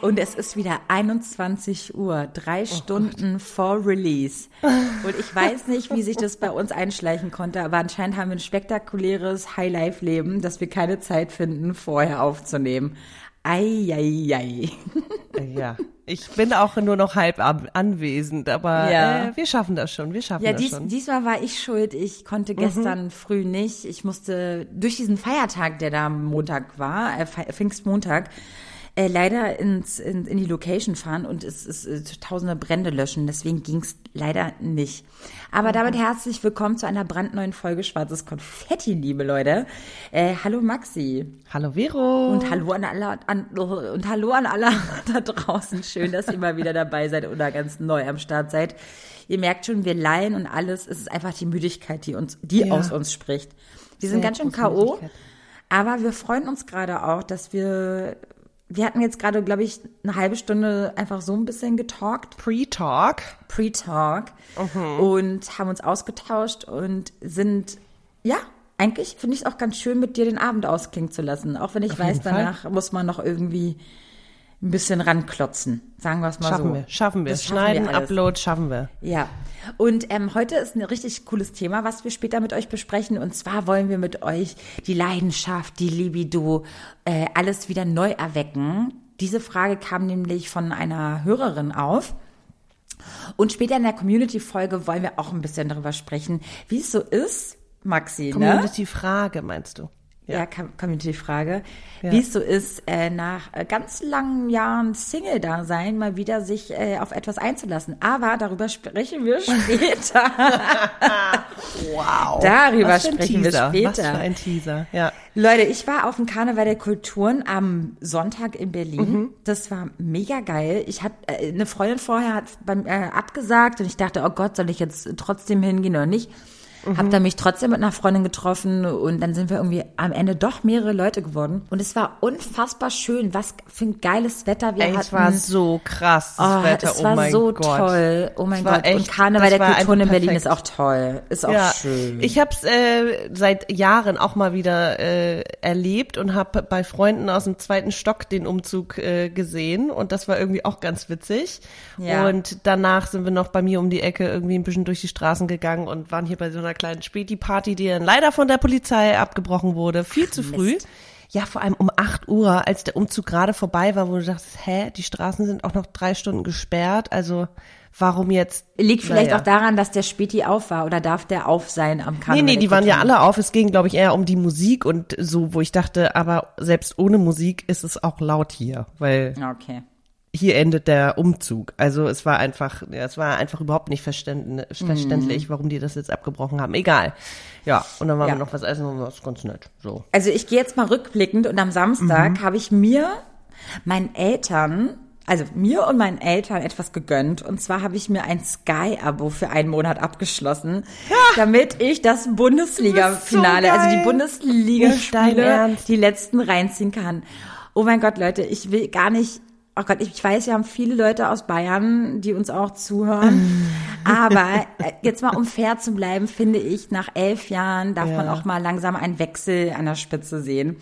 Und es ist wieder 21 Uhr, drei oh Stunden Gott. vor Release. Und ich weiß nicht, wie sich das bei uns einschleichen konnte, aber anscheinend haben wir ein spektakuläres High-Life-Leben, dass wir keine Zeit finden, vorher aufzunehmen. Eieiei. Ja, ich bin auch nur noch halb anwesend, aber ja. äh, wir schaffen das schon, wir schaffen ja, das dies, schon. diesmal war ich schuld. Ich konnte gestern mhm. früh nicht. Ich musste durch diesen Feiertag, der da Montag war, äh, Pfingstmontag, äh, leider ins, in, in die Location fahren und es ist äh, tausende Brände löschen. Deswegen ging es leider nicht. Aber mhm. damit herzlich willkommen zu einer brandneuen Folge Schwarzes Konfetti, liebe Leute. Äh, hallo Maxi. Hallo Vero. Und hallo an alle an, und hallo an alle da draußen. Schön, dass ihr mal wieder dabei seid oder ganz neu am Start seid. Ihr merkt schon, wir leihen und alles. Es ist einfach die Müdigkeit, die uns, die ja. aus uns spricht. Wir Sehr sind ganz schön K.O. Aber wir freuen uns gerade auch, dass wir wir hatten jetzt gerade, glaube ich, eine halbe Stunde einfach so ein bisschen getalkt. Pre-Talk. Pre-Talk. Mhm. Und haben uns ausgetauscht und sind, ja, eigentlich finde ich es auch ganz schön, mit dir den Abend ausklingen zu lassen. Auch wenn ich Auf weiß, danach muss man noch irgendwie ein bisschen ranklotzen. Sagen wir es mal schaffen so. Wir, schaffen wir. Das Schneiden, wir Upload, schaffen wir. Ja. Und ähm, heute ist ein richtig cooles Thema, was wir später mit euch besprechen. Und zwar wollen wir mit euch die Leidenschaft, die Libido, äh, alles wieder neu erwecken. Diese Frage kam nämlich von einer Hörerin auf. Und später in der Community-Folge wollen wir auch ein bisschen darüber sprechen, wie es so ist, Maxi. Ne? Community-Frage meinst du? Ja, Community-Frage, ja. wie es so ist, äh, nach äh, ganz langen Jahren Single-Dasein mal wieder sich äh, auf etwas einzulassen. Aber darüber sprechen wir später. wow. Darüber sprechen wir später. Was für ein Teaser, ja. Leute, ich war auf dem Karneval der Kulturen am Sonntag in Berlin. Mhm. Das war mega geil. Ich hatte äh, eine Freundin vorher hat beim äh, abgesagt und ich dachte, oh Gott, soll ich jetzt trotzdem hingehen oder nicht? Mhm. Hab da mich trotzdem mit einer Freundin getroffen und dann sind wir irgendwie am Ende doch mehrere Leute geworden. Und es war unfassbar schön. Was für ein geiles Wetter wir Ey, hatten. Es war so krass, das oh, Wetter. Es war oh so Gott. toll. Oh mein Gott. Echt, und Karneval der Kulturen in Berlin ist auch toll. Ist auch ja, schön. Ich habe es äh, seit Jahren auch mal wieder äh, erlebt und habe bei Freunden aus dem zweiten Stock den Umzug äh, gesehen. Und das war irgendwie auch ganz witzig. Ja. Und danach sind wir noch bei mir um die Ecke irgendwie ein bisschen durch die Straßen gegangen und waren hier bei so einer einer kleinen Späti-Party, die dann leider von der Polizei abgebrochen wurde. Viel Ach, zu früh. Mist. Ja, vor allem um 8 Uhr, als der Umzug gerade vorbei war, wo du dachtest, hä, die Straßen sind auch noch drei Stunden gesperrt. Also warum jetzt? Liegt vielleicht naja. auch daran, dass der Späti auf war oder darf der auf sein am Karneval? Nee, nee, die waren ja alle auf. Es ging, glaube ich, eher um die Musik und so, wo ich dachte, aber selbst ohne Musik ist es auch laut hier, weil okay hier endet der Umzug. Also es war einfach, ja, es war einfach überhaupt nicht verständlich, mm. warum die das jetzt abgebrochen haben. Egal. Ja, und dann waren ja. wir noch was essen und das ist ganz nett. So. Also ich gehe jetzt mal rückblickend und am Samstag mhm. habe ich mir meinen Eltern also mir und meinen Eltern etwas gegönnt. Und zwar habe ich mir ein Sky-Abo für einen Monat abgeschlossen, ja. damit ich das Bundesliga-Finale, so also die Bundesliga-Spiele, die letzten reinziehen kann. Oh mein Gott, Leute, ich will gar nicht oh Gott, ich weiß, wir haben viele Leute aus Bayern, die uns auch zuhören. Aber äh, jetzt mal um fair zu bleiben, finde ich, nach elf Jahren darf ja. man auch mal langsam einen Wechsel an der Spitze sehen.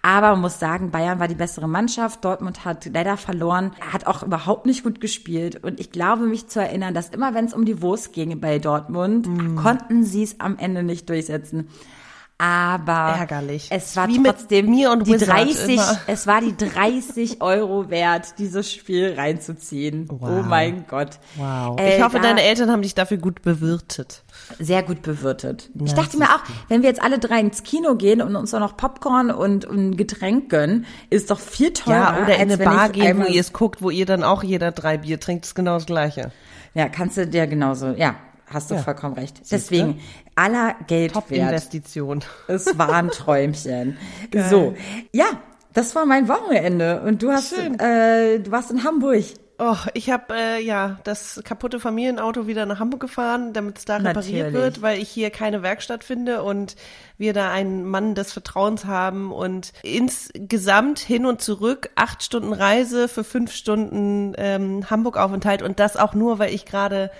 Aber man muss sagen, Bayern war die bessere Mannschaft. Dortmund hat leider verloren, hat auch überhaupt nicht gut gespielt. Und ich glaube, mich zu erinnern, dass immer wenn es um die Wurst ging bei Dortmund, mm. konnten sie es am Ende nicht durchsetzen aber ärgerlich. Es war Wie trotzdem mir und die Wizard 30, immer. es war die 30 Euro wert, dieses Spiel reinzuziehen. Wow. Oh mein Gott. Wow. Äh, ich hoffe, deine Eltern haben dich dafür gut bewirtet. Sehr gut bewirtet. Ich dachte mir auch, wenn wir jetzt alle drei ins Kino gehen und uns dann noch Popcorn und, und ein Getränk gönnen, ist doch viel teurer. Ja, oder in eine Bar gehen, wo ihr es guckt, wo ihr dann auch jeder drei Bier trinkt, ist genau das Gleiche. Ja, kannst du dir genauso, ja, hast du ja. vollkommen recht. Deswegen, aller Geld Top wert. Investition. Es war ein Träumchen. so, ja, das war mein Wochenende. Und du hast, äh, du warst in Hamburg. Oh, ich habe äh, ja das kaputte Familienauto wieder nach Hamburg gefahren, damit es da repariert Natürlich. wird, weil ich hier keine Werkstatt finde und wir da einen Mann des Vertrauens haben und insgesamt hin und zurück acht Stunden Reise für fünf Stunden ähm, Hamburg-Aufenthalt und das auch nur, weil ich gerade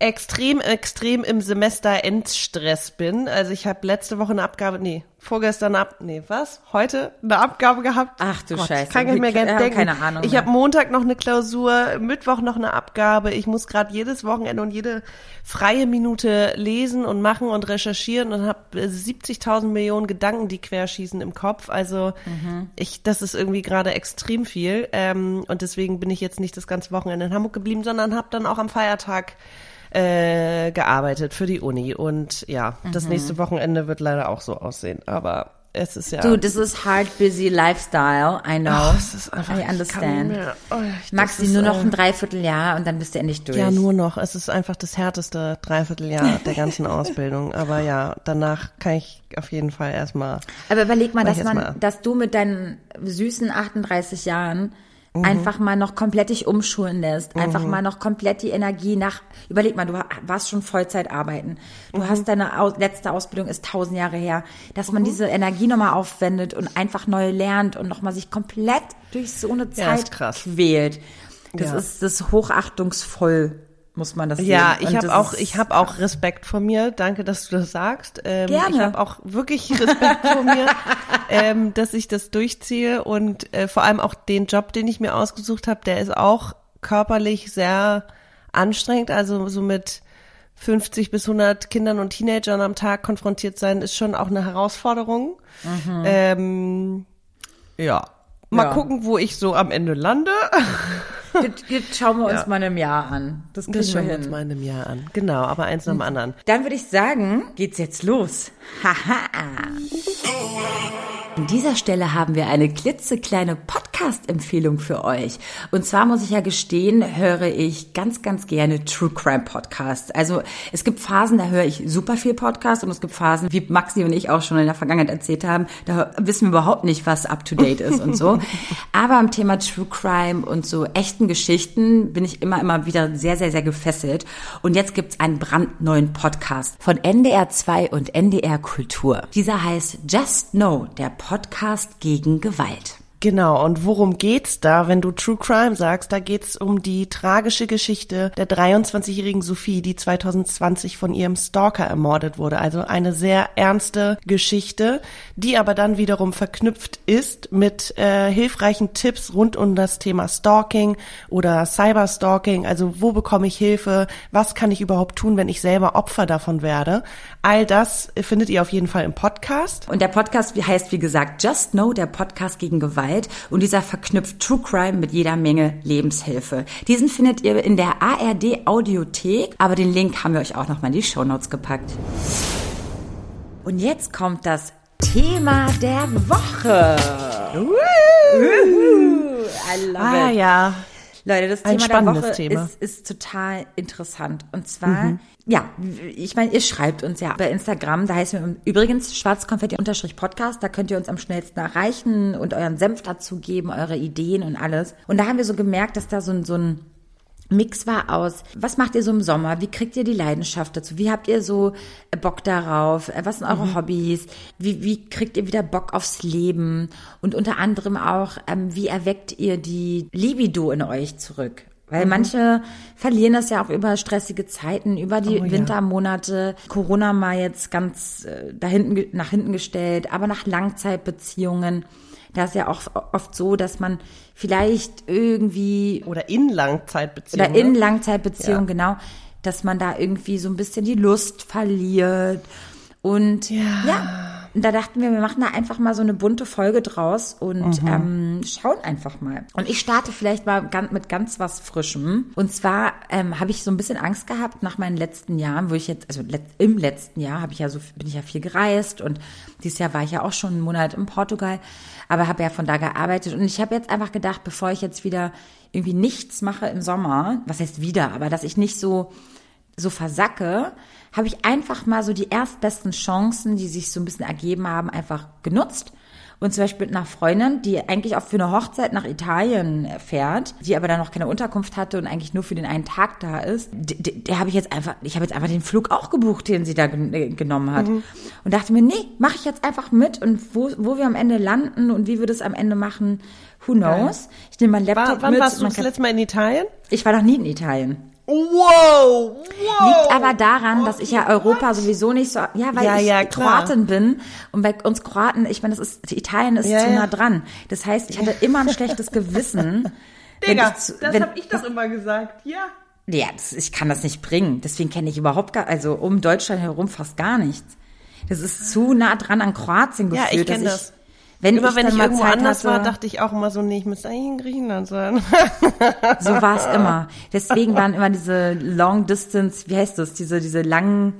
extrem, extrem im Semester Endstress bin. Also ich habe letzte Woche eine Abgabe, nee, vorgestern ab, nee, was? Heute eine Abgabe gehabt. Ach du Gott, Scheiße. Kann ich mir gerne denken. keine Ahnung Ich habe Montag noch eine Klausur, Mittwoch noch eine Abgabe. Ich muss gerade jedes Wochenende und jede freie Minute lesen und machen und recherchieren und habe 70.000 Millionen Gedanken, die querschießen im Kopf. Also Mhm. ich, das ist irgendwie gerade extrem viel. Ähm, und deswegen bin ich jetzt nicht das ganze Wochenende in Hamburg geblieben, sondern habe dann auch am Feiertag äh, gearbeitet für die Uni. Und ja, das Mhm. nächste Wochenende wird leider auch so aussehen. Aber es ist ja. Du, das ist hard, busy lifestyle. I know. Ach, es ist einfach, I understand. Oh, ich- Maxi, das ist, nur noch ein Dreivierteljahr und dann bist du endlich durch. Ja, nur noch. Es ist einfach das härteste Dreivierteljahr der ganzen Ausbildung. Aber ja, danach kann ich auf jeden Fall erstmal. Aber überleg mal, dass man, mal. dass du mit deinen süßen 38 Jahren Mhm. einfach mal noch komplett dich umschulen lässt, einfach mal noch komplett die Energie nach, überleg mal, du warst schon Vollzeit arbeiten, du Mhm. hast deine Au letzte Ausbildung ist tausend Jahre her, dass man diese Energie nochmal aufwendet und einfach neu lernt und nochmal sich komplett durch so eine Ja, Zeit krass. quält. Das Ja. ist, das ist hochachtungsvoll, muss man das Ja, sehen. ich habe auch, ich habe auch Respekt vor mir. Danke, dass du das sagst. Ähm, Gerne. Ich habe auch wirklich Respekt vor mir, ähm, dass ich das durchziehe und äh, vor allem auch den Job, den ich mir ausgesucht habe, der ist auch körperlich sehr anstrengend. Also so mit 50 bis 100 Kindern und Teenagern am Tag konfrontiert sein, ist schon auch eine Herausforderung. Ähm, ja. Mal Ja. gucken, wo ich so am Ende lande. Das, schauen wir uns mal in einem Jahr an. Das kriegen Das wir schauen wir hin. uns mal in einem Jahr an. Genau, aber eins nach dem anderen. Dann würde ich sagen, geht's jetzt los. Haha. An dieser Stelle haben wir eine klitzekleine Podcast-Empfehlung für euch. Und zwar muss ich ja gestehen, höre ich ganz, ganz gerne True Crime Podcasts. Also es gibt Phasen, da höre ich super viel Podcast und es gibt Phasen, wie Maxi und ich auch schon in der Vergangenheit erzählt haben, da wissen wir überhaupt nicht, was up to date ist und so. Aber am Thema True Crime und so echten Geschichten bin ich immer, immer wieder sehr, sehr, sehr gefesselt. Und jetzt gibt's einen brandneuen Podcast von NDR 2 und NDR Kultur. Dieser heißt Just Know, der Podcast gegen Gewalt. Genau, und worum geht's da, wenn du True Crime sagst? Da geht's um die tragische Geschichte der 23-jährigen Sophie, die 2020 von ihrem Stalker ermordet wurde. Also eine sehr ernste Geschichte, die aber dann wiederum verknüpft ist mit äh, hilfreichen Tipps rund um das Thema Stalking oder Cyberstalking. Also wo bekomme ich Hilfe? Was kann ich überhaupt tun, wenn ich selber Opfer davon werde? All das findet ihr auf jeden Fall im Podcast. Und der Podcast heißt, wie gesagt, Just Know, der Podcast gegen Gewalt. Und dieser verknüpft True Crime mit jeder Menge Lebenshilfe. Diesen findet ihr in der ARD Audiothek, aber den Link haben wir euch auch nochmal in die Shownotes gepackt. Und jetzt kommt das Thema der Woche. I love Ah it. ja, Leute, das Ein Thema der Woche Thema. Ist, ist total interessant. Und zwar, ja, ich meine, ihr schreibt uns ja bei Instagram, da heißen wir übrigens schwarzkonfetti-podcast, da könnt ihr uns am schnellsten erreichen und euren Senf dazu geben, eure Ideen und alles. Und da haben wir so gemerkt, dass da so ein, so ein Mix war aus, was macht ihr so im Sommer? Wie kriegt ihr die Leidenschaft dazu? Wie habt ihr so äh, Bock darauf? Äh, Was sind eure Hobbys? Wie, wie kriegt ihr wieder Bock aufs Leben? Und unter anderem auch, ähm, wie erweckt ihr die Libido in euch zurück? Weil manche verlieren das ja auch über stressige Zeiten, über die Oh ja. Wintermonate. Corona mal jetzt ganz äh, da hinten, ge- nach hinten gestellt, aber nach Langzeitbeziehungen. Da ist ja auch oft so, dass man vielleicht irgendwie oder in Langzeitbeziehungen. oder in ne? Langzeitbeziehungen, Ja. genau, dass man da irgendwie so ein bisschen die Lust verliert. Und Ja. ja, da dachten wir, wir machen da einfach mal so eine bunte Folge draus und ähm, schauen einfach mal. Und ich starte vielleicht mal mit ganz was Frischem. Und zwar ähm, habe ich so ein bisschen Angst gehabt nach meinen letzten Jahren, wo ich jetzt, also im letzten Jahr habe ich ja so, bin ich ja viel gereist und dieses Jahr war ich ja auch schon einen Monat in Portugal, aber habe ja von da gearbeitet. Und ich habe jetzt einfach gedacht, bevor ich jetzt wieder irgendwie nichts mache im Sommer, was heißt wieder, aber dass ich nicht so so versacke, habe ich einfach mal so die erstbesten Chancen, die sich so ein bisschen ergeben haben, einfach genutzt Und zum Beispiel mit einer Freundin, die eigentlich auch für eine Hochzeit nach Italien fährt, die aber dann noch keine Unterkunft hatte und eigentlich nur für den einen Tag da ist, der, der habe ich jetzt einfach, ich habe jetzt einfach den Flug auch gebucht, den sie da gen äh, genommen hat. Mhm. Und dachte mir, nee, mache ich jetzt einfach mit und wo, wo wir am Ende landen und wie wir das am Ende machen, who knows. Ich nehme meinen Laptop war, wann mit. Wann warst du das letzte Mal in Italien? Ich war noch nie in Italien. Wow, wow. Liegt aber daran, dass ich ja Europa sowieso nicht so, ja, weil ja, ich ja, Kroatin bin und bei uns Kroaten, ich meine, das ist, Italien ist Ja, zu ja. nah dran. Das heißt, ich hatte immer ein schlechtes Gewissen. Digga, ich zu, das habe ich doch immer gesagt. Ja. ja, das, ich kann das nicht bringen. Deswegen kenne ich überhaupt gar, also um Deutschland herum fast gar nichts. Das ist zu nah dran an Kroatien Ja, gefühlt. ich kenn dass das. Wenn Immer ich wenn ich mal irgendwo Zeit anders hatte, war, dachte ich auch immer so, nee, ich müsste eigentlich in Griechenland sein. So war es immer. Deswegen waren immer diese Long Distance, wie heißt das, diese, diese langen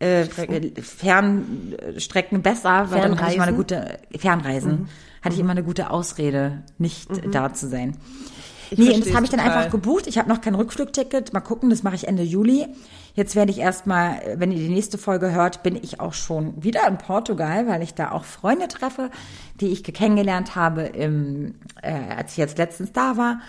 äh, Fernstrecken besser, weil dann hatte ich immer eine gute Fernreisen. Mhm. Hatte ich immer eine gute Ausrede, nicht da zu sein. nee, und das habe ich dann total. einfach gebucht. Ich habe noch kein Rückflugticket. Mal gucken, das mache ich Ende Juli. Jetzt werde ich erstmal, wenn ihr die nächste Folge hört, bin ich auch schon wieder in Portugal, weil ich da auch Freunde treffe, die ich kennengelernt habe, im, äh, als ich jetzt letztens da war.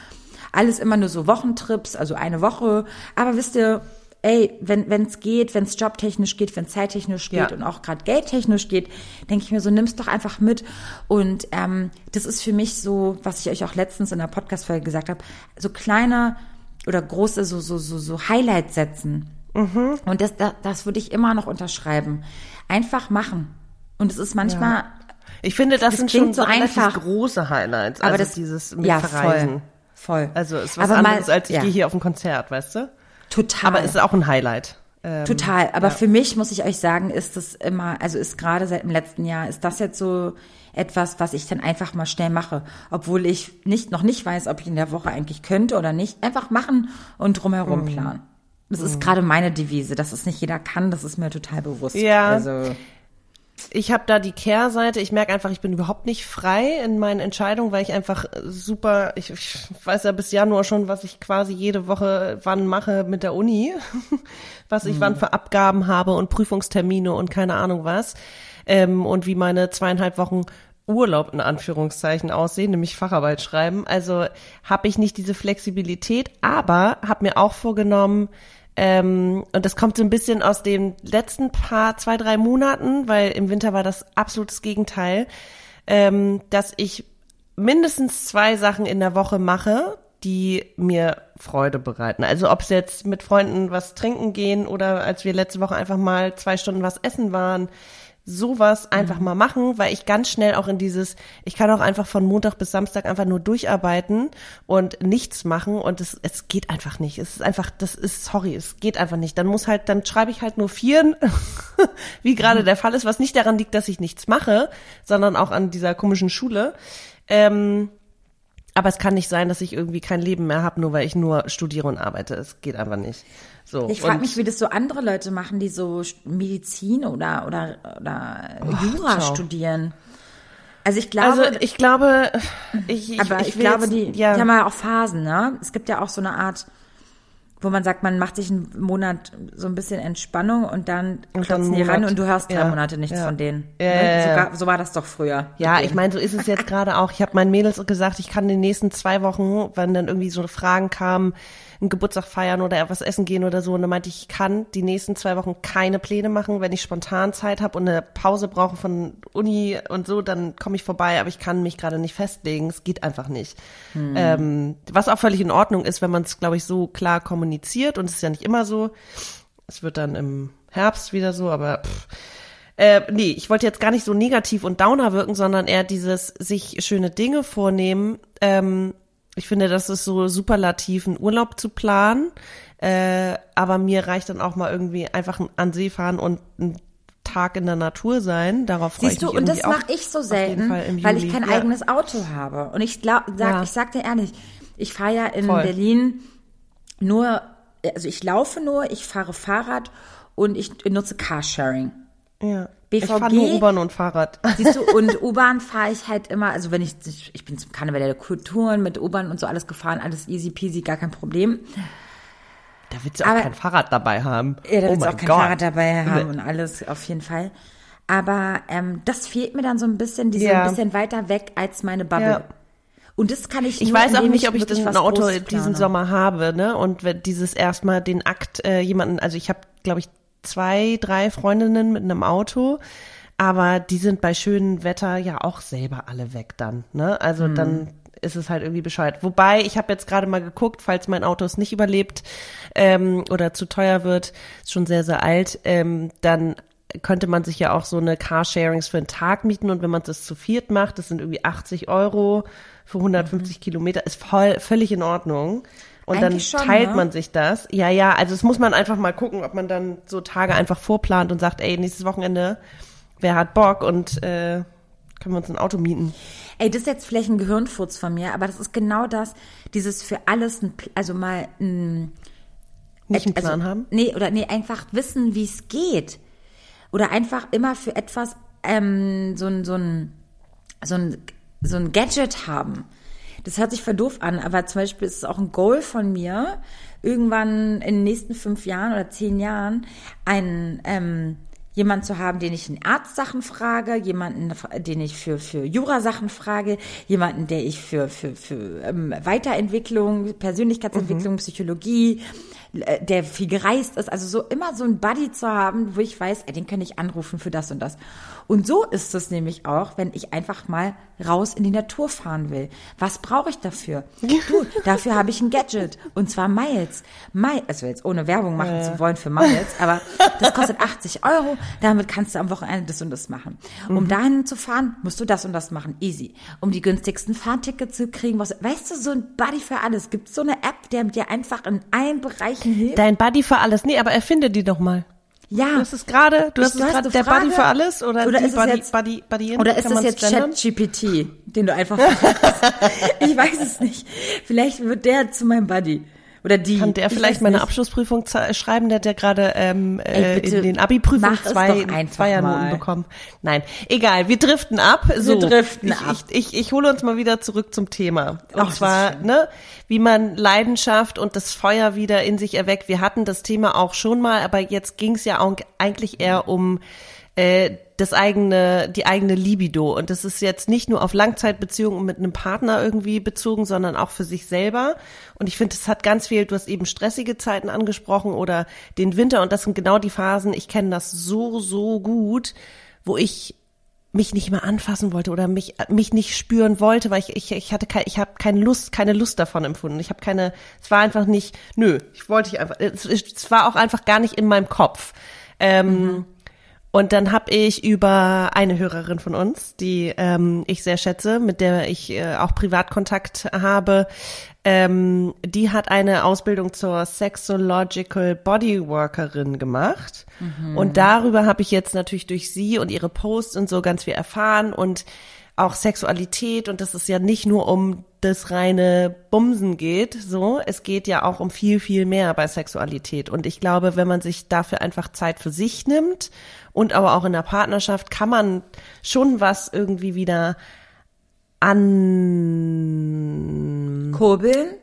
Alles immer nur so Wochentrips, also eine Woche. Aber wisst ihr, ey, wenn es geht, wenn es jobtechnisch geht, wenn es zeittechnisch geht Ja. und auch gerade geldtechnisch geht, denke ich mir so, nimm's doch einfach mit. Und ähm, das ist für mich so, was ich euch auch letztens in der Podcast-Folge gesagt habe, so kleine oder große so so so so Highlights setzen. Und das, das das würde ich immer noch unterschreiben. Einfach machen. Und es ist manchmal Ich finde, das, Das sind schon so einfach. große Highlights. aber also das dieses mit ja, Verreisen. Voll, voll. Also ist was Aber mal- anderes, als ich ja. gehe hier auf ein Konzert, weißt du? total. Aber es ist auch ein Highlight. Ähm, Total, aber für mich muss ich euch sagen, ist das immer, also ist gerade seit dem letzten Jahr, ist das jetzt so etwas, was ich dann einfach mal schnell mache, obwohl ich nicht noch nicht weiß, ob ich in der Woche eigentlich könnte oder nicht. Einfach machen und drumherum Mhm. planen. Das ist gerade meine Devise, dass es nicht jeder kann, das ist mir total bewusst. Ja. Also ich habe da die Kehrseite. Ich merke einfach, ich bin überhaupt nicht frei in meinen Entscheidungen, weil ich einfach super, ich, ich weiß ja bis Januar schon, was ich quasi jede Woche wann mache mit der Uni, was ich wann für Abgaben habe und Prüfungstermine und keine Ahnung was. Ähm, und wie meine zweieinhalb Wochen Urlaub in Anführungszeichen aussehen, nämlich Facharbeit schreiben. Also habe ich nicht diese Flexibilität, aber habe mir auch vorgenommen, ähm, und das kommt so ein bisschen aus den letzten paar, zwei, drei Monaten, weil im Winter war das absolutes Gegenteil, ähm, dass ich mindestens zwei Sachen in der Woche mache, die mir Freude bereiten. Also ob es jetzt mit Freunden was trinken gehen oder als wir letzte Woche einfach mal zwei Stunden was essen waren, sowas einfach mal machen, weil ich ganz schnell auch in dieses, ich kann auch einfach von Montag bis Samstag einfach nur durcharbeiten und nichts machen und es, es geht einfach nicht. Es ist einfach, das ist, sorry, es geht einfach nicht. Dann muss halt, dann schreibe ich halt nur Vieren, wie gerade der Fall ist, was nicht daran liegt, dass ich nichts mache, sondern auch an dieser komischen Schule. Ähm, aber es kann nicht sein, dass ich irgendwie kein Leben mehr habe, nur weil ich nur studiere und arbeite. Es geht einfach nicht. So. ich frage mich, wie das so andere Leute machen, die so Medizin oder oder oder Jura ciao. studieren. Also ich glaube, Also ich glaube, ich, ich, Aber ich, ich glaube, jetzt- die, ja. die haben ja auch Phasen, ne? Es gibt ja auch so eine Art, wo man sagt, man macht sich einen Monat so ein bisschen Entspannung und dann Und dann die ran und du hörst drei ja, Monate nichts ja. von denen. Ja, ne? ja. Sogar, so war das doch früher. Ja, ich meine, so ist es jetzt gerade auch. Ich habe meinen Mädels gesagt, ich kann in den nächsten zwei Wochen, wenn dann irgendwie so Fragen kamen, einen Geburtstag feiern oder etwas essen gehen oder so, und dann meinte ich, ich kann die nächsten zwei Wochen keine Pläne machen. Wenn ich spontan Zeit habe und eine Pause brauche von Uni und so, dann komme ich vorbei, aber ich kann mich gerade nicht festlegen. Es geht einfach nicht. Ähm, was auch völlig in Ordnung ist, wenn man es, glaube ich, so klar kommuniziert und es ist ja nicht immer so. Es wird dann im Herbst wieder so, aber pff. Äh, nee, ich wollte jetzt gar nicht so negativ und downer wirken, sondern eher dieses sich schöne Dinge vornehmen. Ähm, ich finde, das ist so superlativ, einen Urlaub zu planen. Äh, aber mir reicht dann auch mal irgendwie einfach an See fahren und einen Tag in der Natur sein. Darauf freue Siehst ich du, mich und das irgendwie auch mache ich so selten, weil ich kein Ja. eigenes Auto habe. Und ich glaub, sag, Ja. ich sag dir ehrlich, ich fahre ja in Voll. Berlin nur, also ich laufe nur, ich fahre Fahrrad und ich nutze Carsharing. Ja. Ich BVG fahre nur U-Bahn und Fahrrad. Siehst du, und U-Bahn fahre ich halt immer, also wenn ich, ich bin zum Karneval der Kulturen mit U-Bahn und so alles gefahren, alles easy peasy, gar kein Problem. Da willst du auch Aber- kein Fahrrad dabei haben. Ja, da oh willst du auch kein Gott. Fahrrad dabei haben und alles, auf jeden Fall. Aber ähm, das fehlt mir dann so ein bisschen, die Ja. so ein bisschen weiter weg als meine Bubble. Ja. Und das kann ich Ich nur, weiß auch nicht, ob ich das ein Auto diesen. Sommer habe, ne? Und wenn dieses erstmal den Akt äh, jemanden, also ich habe, glaube ich, zwei, drei Freundinnen mit einem Auto, aber die sind bei schönem Wetter ja auch selber alle weg dann, ne? Also Mhm. dann ist es halt irgendwie bescheuert. Wobei, ich habe jetzt gerade mal geguckt, falls mein Auto es nicht überlebt ähm, oder zu teuer wird, ist schon sehr, sehr alt, ähm, dann könnte man sich ja auch so eine Carsharings für einen Tag mieten und wenn man das zu viert macht, das sind irgendwie 80 Euro für 150 Kilometer, ist voll, völlig in Ordnung. Und Eigentlich dann schon, teilt ne? man sich das. Ja, ja, also das muss man einfach mal gucken, ob man dann so Tage einfach vorplant und sagt, ey, nächstes Wochenende, wer hat Bock und äh, können wir uns ein Auto mieten. Ey, das ist jetzt vielleicht ein Gehirnfurz von mir, aber das ist genau das, dieses für alles, ein, also mal ein, Nicht einen also, Plan haben. Nee, oder nee, einfach wissen, wie es geht. Oder einfach immer für etwas ähm, so ein, so ein, so ein, so ein Gadget haben. Das hört sich voll doof an, aber zum Beispiel ist es auch ein Goal von mir, irgendwann in den nächsten fünf Jahren oder zehn Jahren einen ähm, jemand zu haben, den ich in Arztsachen frage, jemanden, den ich für für Jura-Sachen frage, jemanden, der ich für für für ähm, Weiterentwicklung, Persönlichkeitsentwicklung, Psychologie, äh, der viel gereist ist, also so immer so ein Buddy zu haben, wo ich weiß, ey, den kann ich anrufen für das und das. Und so ist es nämlich auch, wenn ich einfach mal raus in die Natur fahren will. Was brauche ich dafür? Du, dafür habe ich ein Gadget und zwar Miles. Miles, also jetzt ohne Werbung machen zu wollen für Miles, aber das kostet 80 Euro. Damit kannst du am Wochenende das und das machen. Um dahin zu fahren, musst du das und das machen. Easy. Um die günstigsten Fahrtickets zu kriegen, was, weißt du, so ein Buddy für alles. Gibt so eine App, der dir einfach in allen Bereichen hilft? Dein Buddy für alles. Nee, aber erfinde die doch mal. Ja. Du hast es gerade, du Ich- hast es gerade der Frage? Buddy für alles oder, Oder die ist Buddy, jetzt- Buddy, Buddy Oder ist das jetzt? ChatGPT, den du einfach? Ich weiß es nicht. Vielleicht wird der zu meinem Buddy. Oder die. Kann der Ich vielleicht meine nicht. Abschlussprüfung schreiben? Der hat ja gerade ähm, Ey, äh, bitte, in den Abi-Prüfungen zwei, Zweiernoten mal. bekommen. Nein, egal, wir driften ab. So, driften ich, ab. Ich, ich, ich hole uns mal wieder zurück zum Thema. Und Ach, zwar, ne, wie man Leidenschaft und das Feuer wieder in sich erweckt. Wir hatten das Thema auch schon mal, aber jetzt ging es ja auch eigentlich eher um äh, das eigene, die eigene Libido. Und das ist jetzt nicht nur auf Langzeitbeziehungen mit einem Partner irgendwie bezogen, sondern auch für sich selber. Und ich finde, es hat ganz viel, du hast eben stressige Zeiten angesprochen oder den Winter. Und das sind genau die Phasen, ich kenne das so, so gut, wo ich mich nicht mehr anfassen wollte oder mich mich nicht spüren wollte, weil ich ich, ich hatte kein, ich habe keine Lust keine Lust davon empfunden. Ich habe keine es war einfach nicht nö, ich wollte ich einfach es, es war auch einfach gar nicht in meinem Kopf. Ähm, Und dann habe ich über eine Hörerin von uns, die ähm, ich sehr schätze, mit der ich äh, auch Privatkontakt habe, ähm, die hat eine Ausbildung zur Sexological Bodyworkerin gemacht. Und darüber habe ich jetzt natürlich durch sie und ihre Posts und so ganz viel erfahren und auch Sexualität und dass es ja nicht nur um das reine Bumsen geht, so, es geht ja auch um viel, viel mehr bei Sexualität. Und ich glaube, wenn man sich dafür einfach Zeit für sich nimmt und aber auch in der Partnerschaft, kann man schon was irgendwie wieder an, Kurbeln?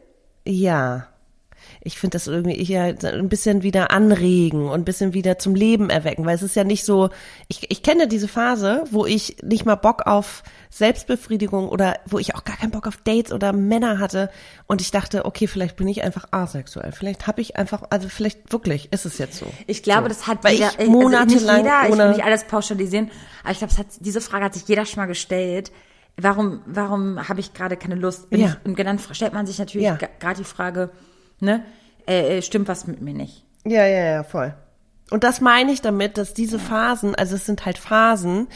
ja. Ich finde das irgendwie ja ein bisschen wieder anregen und ein bisschen wieder zum Leben erwecken, weil es ist ja nicht so, ich, ich kenne diese Phase, wo ich nicht mal Bock auf Selbstbefriedigung oder wo ich auch gar keinen Bock auf Dates oder Männer hatte und ich dachte, okay, vielleicht bin ich einfach asexuell, vielleicht habe ich einfach, also vielleicht wirklich ist es jetzt so. Ich glaube, so. das hat weil jeder, ich also nicht monatelang jeder, ich will nicht alles pauschalisieren, aber ich glaube, es hat, diese Frage hat sich jeder schon mal gestellt. Warum, warum habe ich gerade keine Lust? Bin Ja. ich, und dann stellt man sich natürlich Ja. gerade die Frage, ne, äh, äh, stimmt was mit mir nicht? Ja, ja, ja, voll. Und das meine ich damit, dass diese Phasen, also es sind halt Phasen.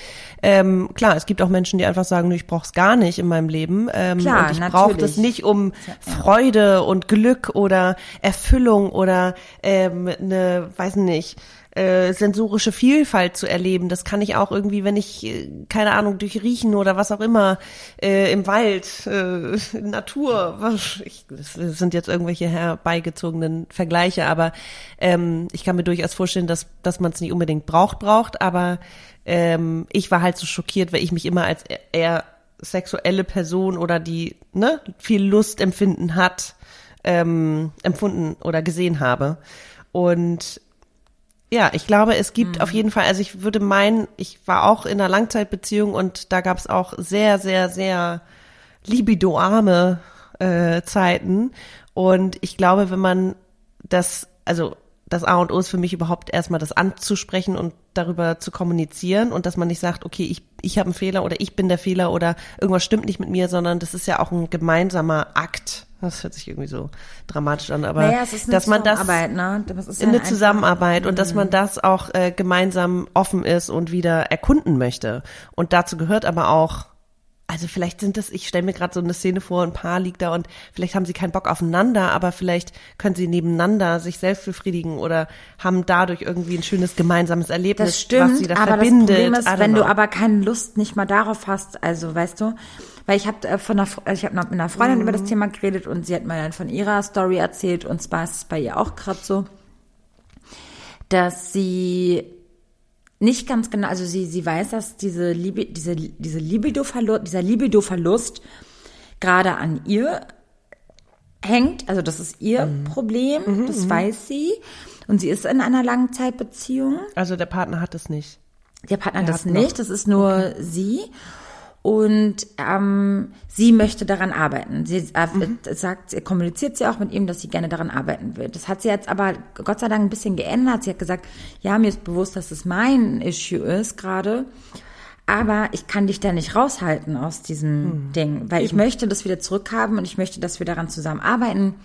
Ähm, klar, es gibt auch Menschen, die einfach sagen, ich brauche es gar nicht in meinem Leben. Ähm, Klar, und ich brauche das nicht um Freude und Glück oder Erfüllung oder ähm, eine, weiß nicht, äh, sensorische Vielfalt zu erleben. Das kann ich auch irgendwie, wenn ich, äh, keine Ahnung, durch Riechen oder was auch immer, äh, im Wald, äh, Natur, was, ich, das sind jetzt irgendwelche herbeigezogenen Vergleiche, aber ähm, ich kann mir durchaus vorstellen, dass, dass man es nicht unbedingt braucht, braucht, aber ähm, ich war halt so schockiert, weil ich mich immer als e-, eher sexuelle Person oder die ne, viel Lust empfinden hat, ähm, empfunden oder gesehen habe. Und Ja, ich glaube, es gibt mhm. auf jeden Fall, also ich würde meinen, ich war auch in einer Langzeitbeziehung und da gab es auch sehr, sehr, sehr libidoarme äh, Zeiten. Und ich glaube, wenn man das, also das A und O ist für mich überhaupt erstmal das anzusprechen und darüber zu kommunizieren und dass man nicht sagt, okay, ich, ich habe einen Fehler oder ich bin der Fehler oder irgendwas stimmt nicht mit mir, sondern das ist ja auch ein gemeinsamer Akt. Das hört sich irgendwie so dramatisch an, aber naja, dass man das, ne? das ist ja eine Zusammenarbeit und dass man mhm. das auch äh, gemeinsam offen ist und wieder erkunden möchte. Und dazu gehört aber auch also vielleicht sind das, ich stelle mir gerade so eine Szene vor, ein Paar liegt da und vielleicht haben sie keinen Bock aufeinander, aber vielleicht können sie nebeneinander sich selbst befriedigen oder haben dadurch irgendwie ein schönes gemeinsames Erlebnis, das stimmt, was sie da aber verbindet. Das Problem ist, wenn know. du aber keine Lust nicht mal darauf hast, also weißt du, weil ich habe äh, von einer, also ich habe mit einer Freundin mhm. über das mhm. Thema geredet und sie hat mir dann von ihrer Story erzählt und zwar ist es bei ihr auch gerade so, dass sie nicht ganz genau, also sie, sie weiß, dass diese Liebe, diese, diese Libido-Verlust, dieser Libido-Verlust gerade an ihr hängt. Also das ist ihr mhm. Problem, mhm, das mhm. weiß sie. Und sie ist in einer Langzeitbeziehung. Also der Partner hat es nicht. Der Partner hat das nicht, das ist nur okay. sie und ähm, sie möchte daran arbeiten. Sie äh, mhm. sagt, kommuniziert sie auch mit ihm, dass sie gerne daran arbeiten will. Das hat sie jetzt aber Gott sei Dank ein bisschen geändert. Sie hat gesagt, ja, mir ist bewusst, dass es mein Issue ist gerade, aber ich kann dich da nicht raushalten aus diesem mhm. Ding, weil ich möchte das wieder zurückhaben und ich möchte, dass wir daran zusammen arbeiten.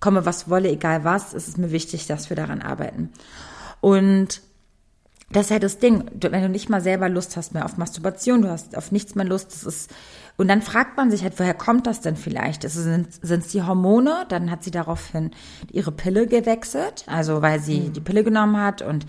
Komme was wolle, egal was, ist es mir wichtig, dass wir daran arbeiten. Und das ist ja das Ding, wenn du nicht mal selber Lust hast mehr auf Masturbation, du hast auf nichts mehr Lust, das ist, und dann fragt man sich halt, woher kommt das denn vielleicht? Es, sind es die Hormone? Dann hat sie daraufhin ihre Pille gewechselt, also weil sie mhm. die Pille genommen hat und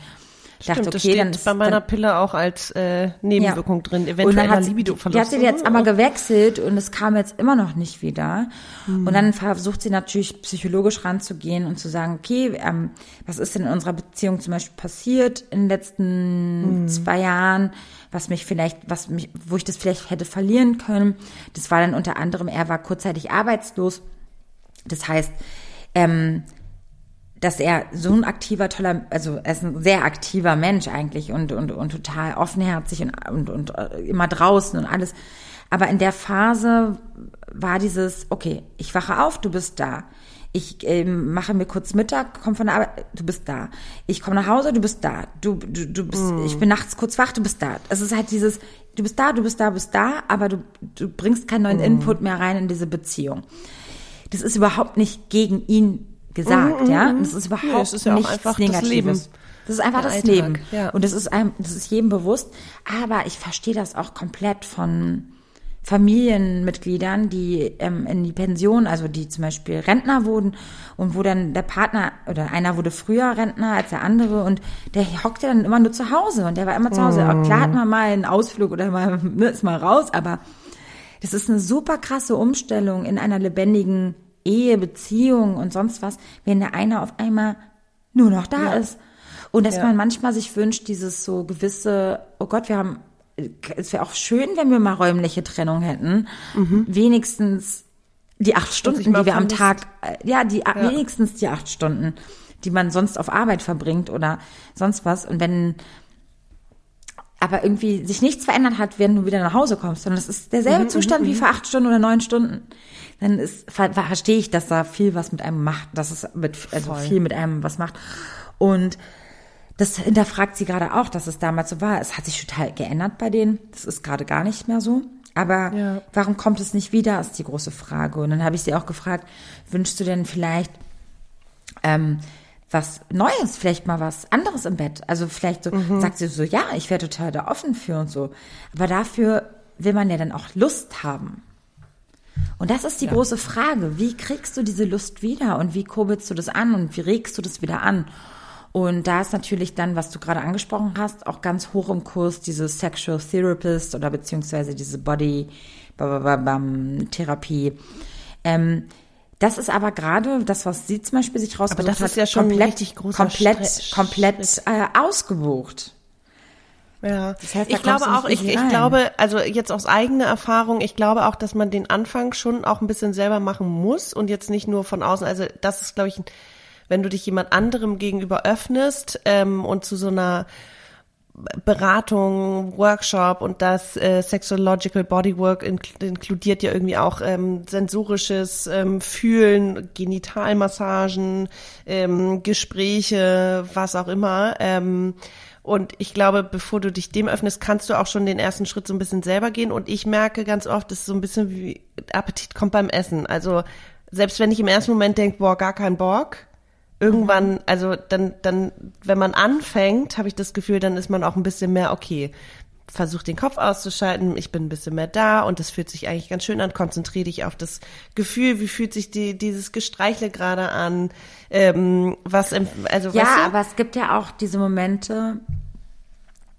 Stimmt, dachte, okay, dann ist bei meiner dann, Pille auch als äh, Nebenwirkung ja. drin, eventuell hat Libido verlust. Die hat sie jetzt aber gewechselt und es kam jetzt immer noch nicht wieder. Mhm. Und dann versucht sie natürlich psychologisch ranzugehen und zu sagen, okay, ähm, was ist denn in unserer Beziehung zum Beispiel passiert in den letzten mhm. zwei Jahren, was mich vielleicht, was mich, wo ich das vielleicht hätte verlieren können. Das war dann unter anderem, er war kurzzeitig arbeitslos. Das heißt, ähm, dass er so ein aktiver, toller, also er ist ein sehr aktiver Mensch eigentlich und, und, und total offenherzig und, und, und äh, immer draußen und alles. Aber in der Phase war dieses, okay, ich wache auf, du bist da. Ich äh, mache mir kurz Mittag, komm von der Arbeit, du bist da. Ich komme nach Hause, du bist da. Du, du, du bist, mm. ich bin nachts kurz wach, du bist da. Es ist halt dieses, du bist da, du bist da, bist da, aber du, du bringst keinen neuen mm. Input mehr rein in diese Beziehung. Das ist überhaupt nicht gegen ihn gesagt, mhm, ja. Und das ist überhaupt ja, das ist ja nichts einfach Negatives. Das, das ist einfach das Alltag, Leben. Ja. Und das ist einem, das ist jedem bewusst. Aber ich verstehe das auch komplett von Familienmitgliedern, die ähm, in die Pension, also die zum Beispiel Rentner wurden und wo dann der Partner oder einer wurde früher Rentner als der andere und der hockte dann immer nur zu Hause und der war immer zu Hause. Mhm. Klar hat man mal einen Ausflug oder mal ne, ist mal raus, aber das ist eine super krasse Umstellung in einer lebendigen Ehe, Beziehung und sonst was, wenn der eine auf einmal nur noch da ja. ist. Und dass ja. man manchmal sich wünscht, dieses so gewisse, oh Gott, wir haben, es wäre auch schön, wenn wir mal räumliche Trennung hätten. Mhm. Wenigstens die acht Stunden, die wir am Tag, äh, ja, die ja. wenigstens die acht Stunden, die man sonst auf Arbeit verbringt oder sonst was. Und wenn aber irgendwie sich nichts verändert hat, wenn du wieder nach Hause kommst, sondern es ist derselbe mhm, Zustand wie mhm, vor acht Stunden oder neun Stunden dann ist, ver verstehe ich, dass da viel was mit einem macht, dass es mit, also Voll. viel mit einem was macht. Und das hinterfragt sie gerade auch, dass es damals so war. Es hat sich total geändert bei denen. Das ist gerade gar nicht mehr so. Aber ja. warum kommt es nicht wieder, ist die große Frage. Und dann habe ich sie auch gefragt, wünschst du denn vielleicht ähm, was Neues, vielleicht mal was anderes im Bett? Also vielleicht so, mhm. sagt sie so, ja, ich wäre total da offen für und so. Aber dafür will man ja dann auch Lust haben. Und das ist die ja. große Frage. Wie kriegst du diese Lust wieder und wie kurbelst du das an und wie regst du das wieder an? Und da ist natürlich dann, was du gerade angesprochen hast, auch ganz hoch im Kurs diese Sexual Therapist oder beziehungsweise diese Body Therapie. Ähm, das ist aber gerade das, was sie zum Beispiel sich rausgesucht hat. Aber das ist ja schon komplett, richtig großer komplett, Stress. komplett äh, ausgebucht. Ja, das heißt, da ich glaube auch, ich, ich glaube, also jetzt aus eigener Erfahrung, ich glaube auch, dass man den Anfang schon auch ein bisschen selber machen muss und jetzt nicht nur von außen. Also das ist, glaube ich, wenn du dich jemand anderem gegenüber öffnest ähm, und zu so einer Beratung, Workshop und das äh, Sexological Bodywork inkl inkludiert ja irgendwie auch ähm, sensorisches ähm, Fühlen, Genitalmassagen, ähm, Gespräche, was auch immer. Ähm, und ich glaube, bevor du dich dem öffnest, kannst du auch schon den ersten Schritt so ein bisschen selber gehen. Und ich merke ganz oft, es ist so ein bisschen wie Appetit kommt beim Essen. Also selbst wenn ich im ersten Moment denke, boah, gar kein Bock, irgendwann, mhm. also dann, dann, wenn man anfängt, habe ich das Gefühl, dann ist man auch ein bisschen mehr, okay, versuch den Kopf auszuschalten, ich bin ein bisschen mehr da und das fühlt sich eigentlich ganz schön an. Konzentriere dich auf das Gefühl, wie fühlt sich die, dieses Gestreichle gerade an, ähm, was, also Ja, weißt du? aber es gibt ja auch diese Momente,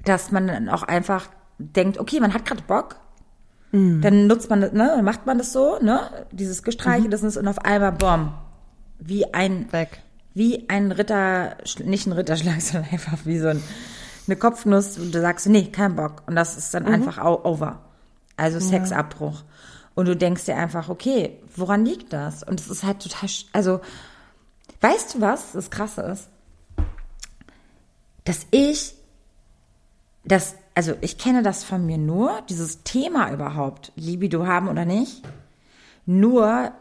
dass man dann auch einfach denkt, okay, man hat gerade Bock, mhm. dann nutzt man das, ne, dann macht man das so, ne, dieses Gestreiche, mhm. das ist und auf einmal, boom, wie ein, weg wie ein Ritter, nicht ein Ritterschlag, sondern einfach wie so ein, eine Kopfnuss und du sagst, nee, kein Bock. Und das ist dann mhm. einfach over. Also Sexabbruch. Und du denkst dir einfach, okay, woran liegt das? Und es ist halt total, also, weißt du was, das Krasse ist? Dass ich, das, also ich kenne das von mir nur, dieses Thema überhaupt, Libido haben oder nicht, nur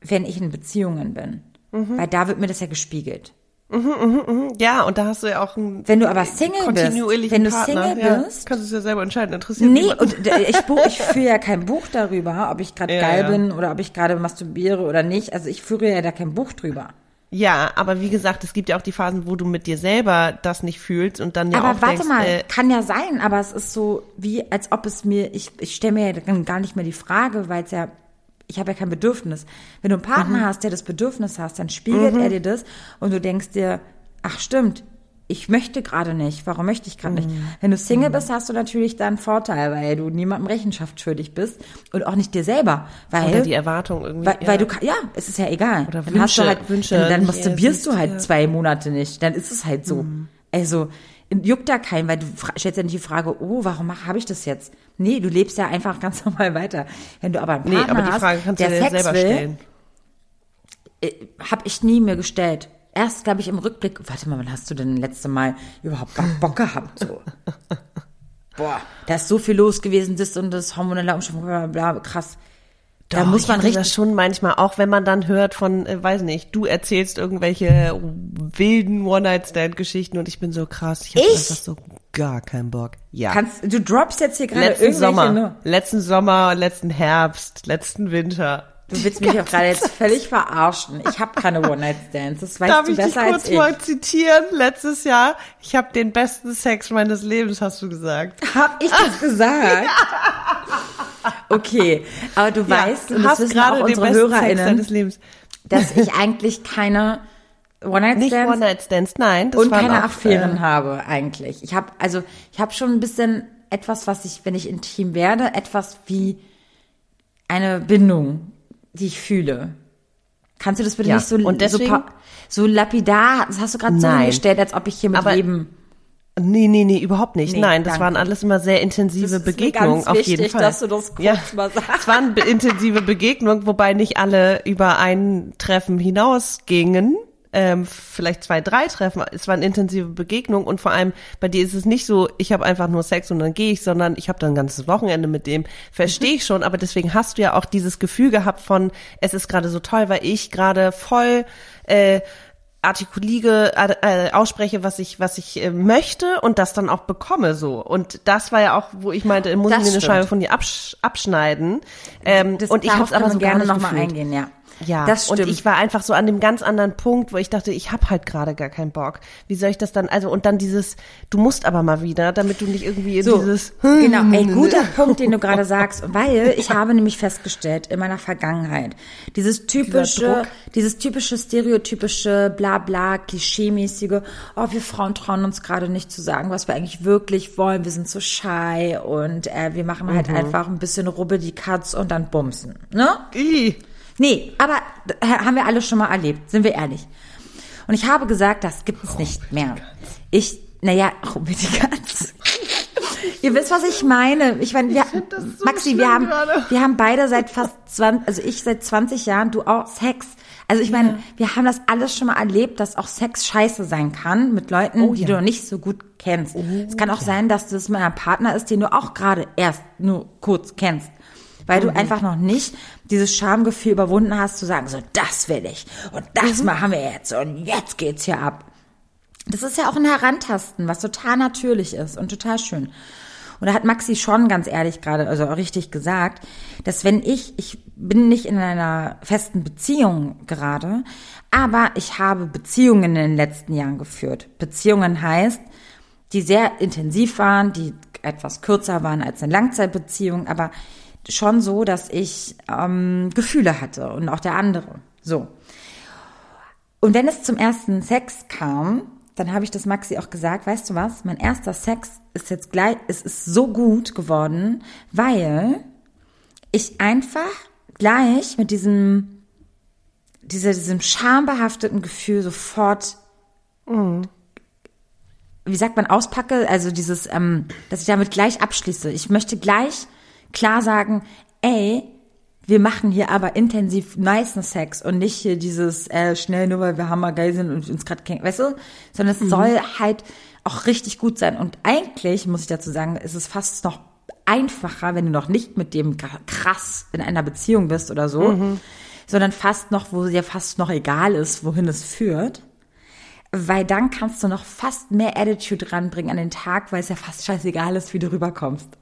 wenn ich in Beziehungen bin. Mhm. Weil da wird mir das ja gespiegelt. Mhm, mhm, mhm. Ja, und da hast du ja auch ein Wenn du aber Single bist, wenn du Single ja, bist, kannst du es ja selber entscheiden. Interessiert Nee, und ich, buch, ich führe ja kein Buch darüber, ob ich gerade ja, geil ja. bin oder ob ich gerade masturbiere oder nicht. Also ich führe ja da kein Buch drüber. Ja, aber wie gesagt, es gibt ja auch die Phasen, wo du mit dir selber das nicht fühlst und dann ja aber auch warte denkst, mal, äh, kann ja sein, aber es ist so wie, als ob es mir, ich, ich stelle mir ja gar nicht mehr die Frage, weil es ja ich habe ja kein Bedürfnis. Wenn du einen Partner mhm. hast, der das Bedürfnis hast, dann spiegelt mhm. er dir das und du denkst dir, ach stimmt, ich möchte gerade nicht. Warum möchte ich gerade mhm. nicht? Wenn du Single mhm. bist, hast du natürlich da einen Vorteil, weil du niemandem Rechenschaft schuldig bist und auch nicht dir selber, weil oder die Erwartung irgendwie. Weil, ja. weil du ja, es ist ja egal. Oder dann Wünsche, hast du halt Wünsche. Dann, dann masturbierst du halt ja. zwei Monate nicht. Dann ist es halt so. Mhm. Also juckt da keinen, weil du stellst ja nicht die Frage, oh, warum habe ich das jetzt? Nee, du lebst ja einfach ganz normal weiter. Wenn du aber einen Partner nee, aber die Frage kannst hast, du dir Sex selber will, stellen. Äh, hab ich nie mir gestellt. Erst, glaube ich, im Rückblick, warte mal, wann hast du denn das letzte Mal überhaupt Bock gehabt? So. Boah, da ist so viel los gewesen, das und das hormonelle Umstellung, bla, bla, krass. Da muss man richtig das schon manchmal, auch wenn man dann hört von, äh, weiß nicht, du erzählst irgendwelche wilden One-Night-Stand-Geschichten und ich bin so krass, ich habe einfach so gar keinen Bock. Ja. Kannst, du droppst jetzt hier gerade letzten Sommer, ne? letzten Sommer, letzten Herbst, letzten Winter. Du willst mich auch gerade jetzt völlig verarschen. Ich habe keine One-Night-Stands. Das weißt Darf du besser als ich. Darf ich kurz mal zitieren? Letztes Jahr, ich habe den besten Sex meines Lebens, hast du gesagt. Hab ich das gesagt? Okay, aber du ja, weißt, du hast gerade unsere HörerInnen, dass ich eigentlich keine One-Night-Stands Nicht One-Night-Stands, nein. und keine Affären äh, habe eigentlich. Ich habe also ich habe schon ein bisschen etwas, was ich, wenn ich intim werde, etwas wie eine Bindung, die ich fühle. Kannst du das bitte ja. nicht so, so, so lapidar, das hast du gerade so hingestellt, als ob ich hier mit Aber jedem Nee, nee, nee, überhaupt nicht. Nee, Nein, das danke. waren alles immer sehr intensive Begegnungen, auf jeden Fall. dass du das kurz ja, mal sagst. Es waren intensive Begegnungen, wobei nicht alle über ein Treffen hinausgingen. Ähm, vielleicht zwei, drei Treffen. Es waren intensive Begegnungen und vor allem bei dir ist es nicht so, ich habe einfach nur Sex und dann gehe ich, sondern ich habe dann ein ganzes Wochenende mit dem. Verstehe ich schon, aber deswegen hast du ja auch dieses Gefühl gehabt von, es ist gerade so toll, weil ich gerade voll äh, artikuliere, äh, ausspreche, was ich, was ich äh, möchte und das dann auch bekomme so. Und das war ja auch, wo ich meinte, muss ich mir eine Scheibe von dir absch abschneiden. Ähm, das, und ich habe es aber so gerne nochmal eingehen, ja. Ja, das stimmt. und ich war einfach so an dem ganz anderen Punkt, wo ich dachte, ich habe halt gerade gar keinen Bock. Wie soll ich das dann, also und dann dieses, du musst aber mal wieder, damit du nicht irgendwie in so, dieses Genau, ein guter Punkt, den du gerade sagst, weil ich habe nämlich festgestellt in meiner Vergangenheit, dieses typische, dieses typische stereotypische bla bla klischeemäßige, oh, wir Frauen trauen uns gerade nicht zu sagen, was wir eigentlich wirklich wollen, wir sind so shy und äh, wir machen halt mhm. einfach ein bisschen Rubbe die Katz und dann bumsen, ne? I. Nee, aber haben wir alle schon mal erlebt, sind wir ehrlich. Und ich habe gesagt, das gibt es nicht mehr. Ich, naja, Katz. Ihr wisst, was ich meine. Ich meine, wir, so Maxi, wir haben, wir haben beide seit fast 20, also ich seit 20 Jahren, du auch Sex. Also ich meine, wir haben das alles schon mal erlebt, dass auch Sex scheiße sein kann mit Leuten, Oh die ja. du noch nicht so gut kennst. es kann auch sein, dass das mit einem Partner ist, den du auch gerade erst nur kurz kennst. Weil Mhm. du einfach noch nicht dieses Schamgefühl überwunden hast, zu sagen, so, das will ich und das Mhm. machen wir jetzt und jetzt geht's hier ab. Das ist ja auch ein Herantasten, was total natürlich ist und total schön. Und da hat Maxi schon ganz ehrlich gerade, also auch richtig gesagt, dass wenn ich, ich bin nicht in einer festen Beziehung gerade, aber ich habe Beziehungen in den letzten Jahren geführt. Beziehungen heißt, die sehr intensiv waren, die etwas kürzer waren als eine Langzeitbeziehung, aber schon so, dass ich ähm, Gefühle hatte und auch der andere. So. Und wenn es zum ersten Sex kam, dann habe ich das Maxi auch gesagt, weißt du was, mein erster Sex ist jetzt gleich, es ist so gut geworden, weil ich einfach gleich mit diesem, dieser, diesem schambehafteten Gefühl sofort, wie sagt man, auspacke, also dieses, ähm, dass ich damit gleich abschließe. Ich möchte gleich klar sagen, ey, wir machen hier aber intensiv nicen Sex und nicht hier dieses äh, schnell nur weil wir hammergeil sind und uns gerade kennen, weißt du? Sondern es soll halt auch richtig gut sein. Und eigentlich, muss ich dazu sagen, ist es fast noch einfacher, wenn du noch nicht mit dem krass in einer Beziehung bist oder so, sondern fast noch, wo dir fast noch egal ist, wohin es führt. Weil dann kannst du noch fast mehr Attitude ranbringen an den Tag, weil es ja fast scheißegal ist, wie du rüberkommst.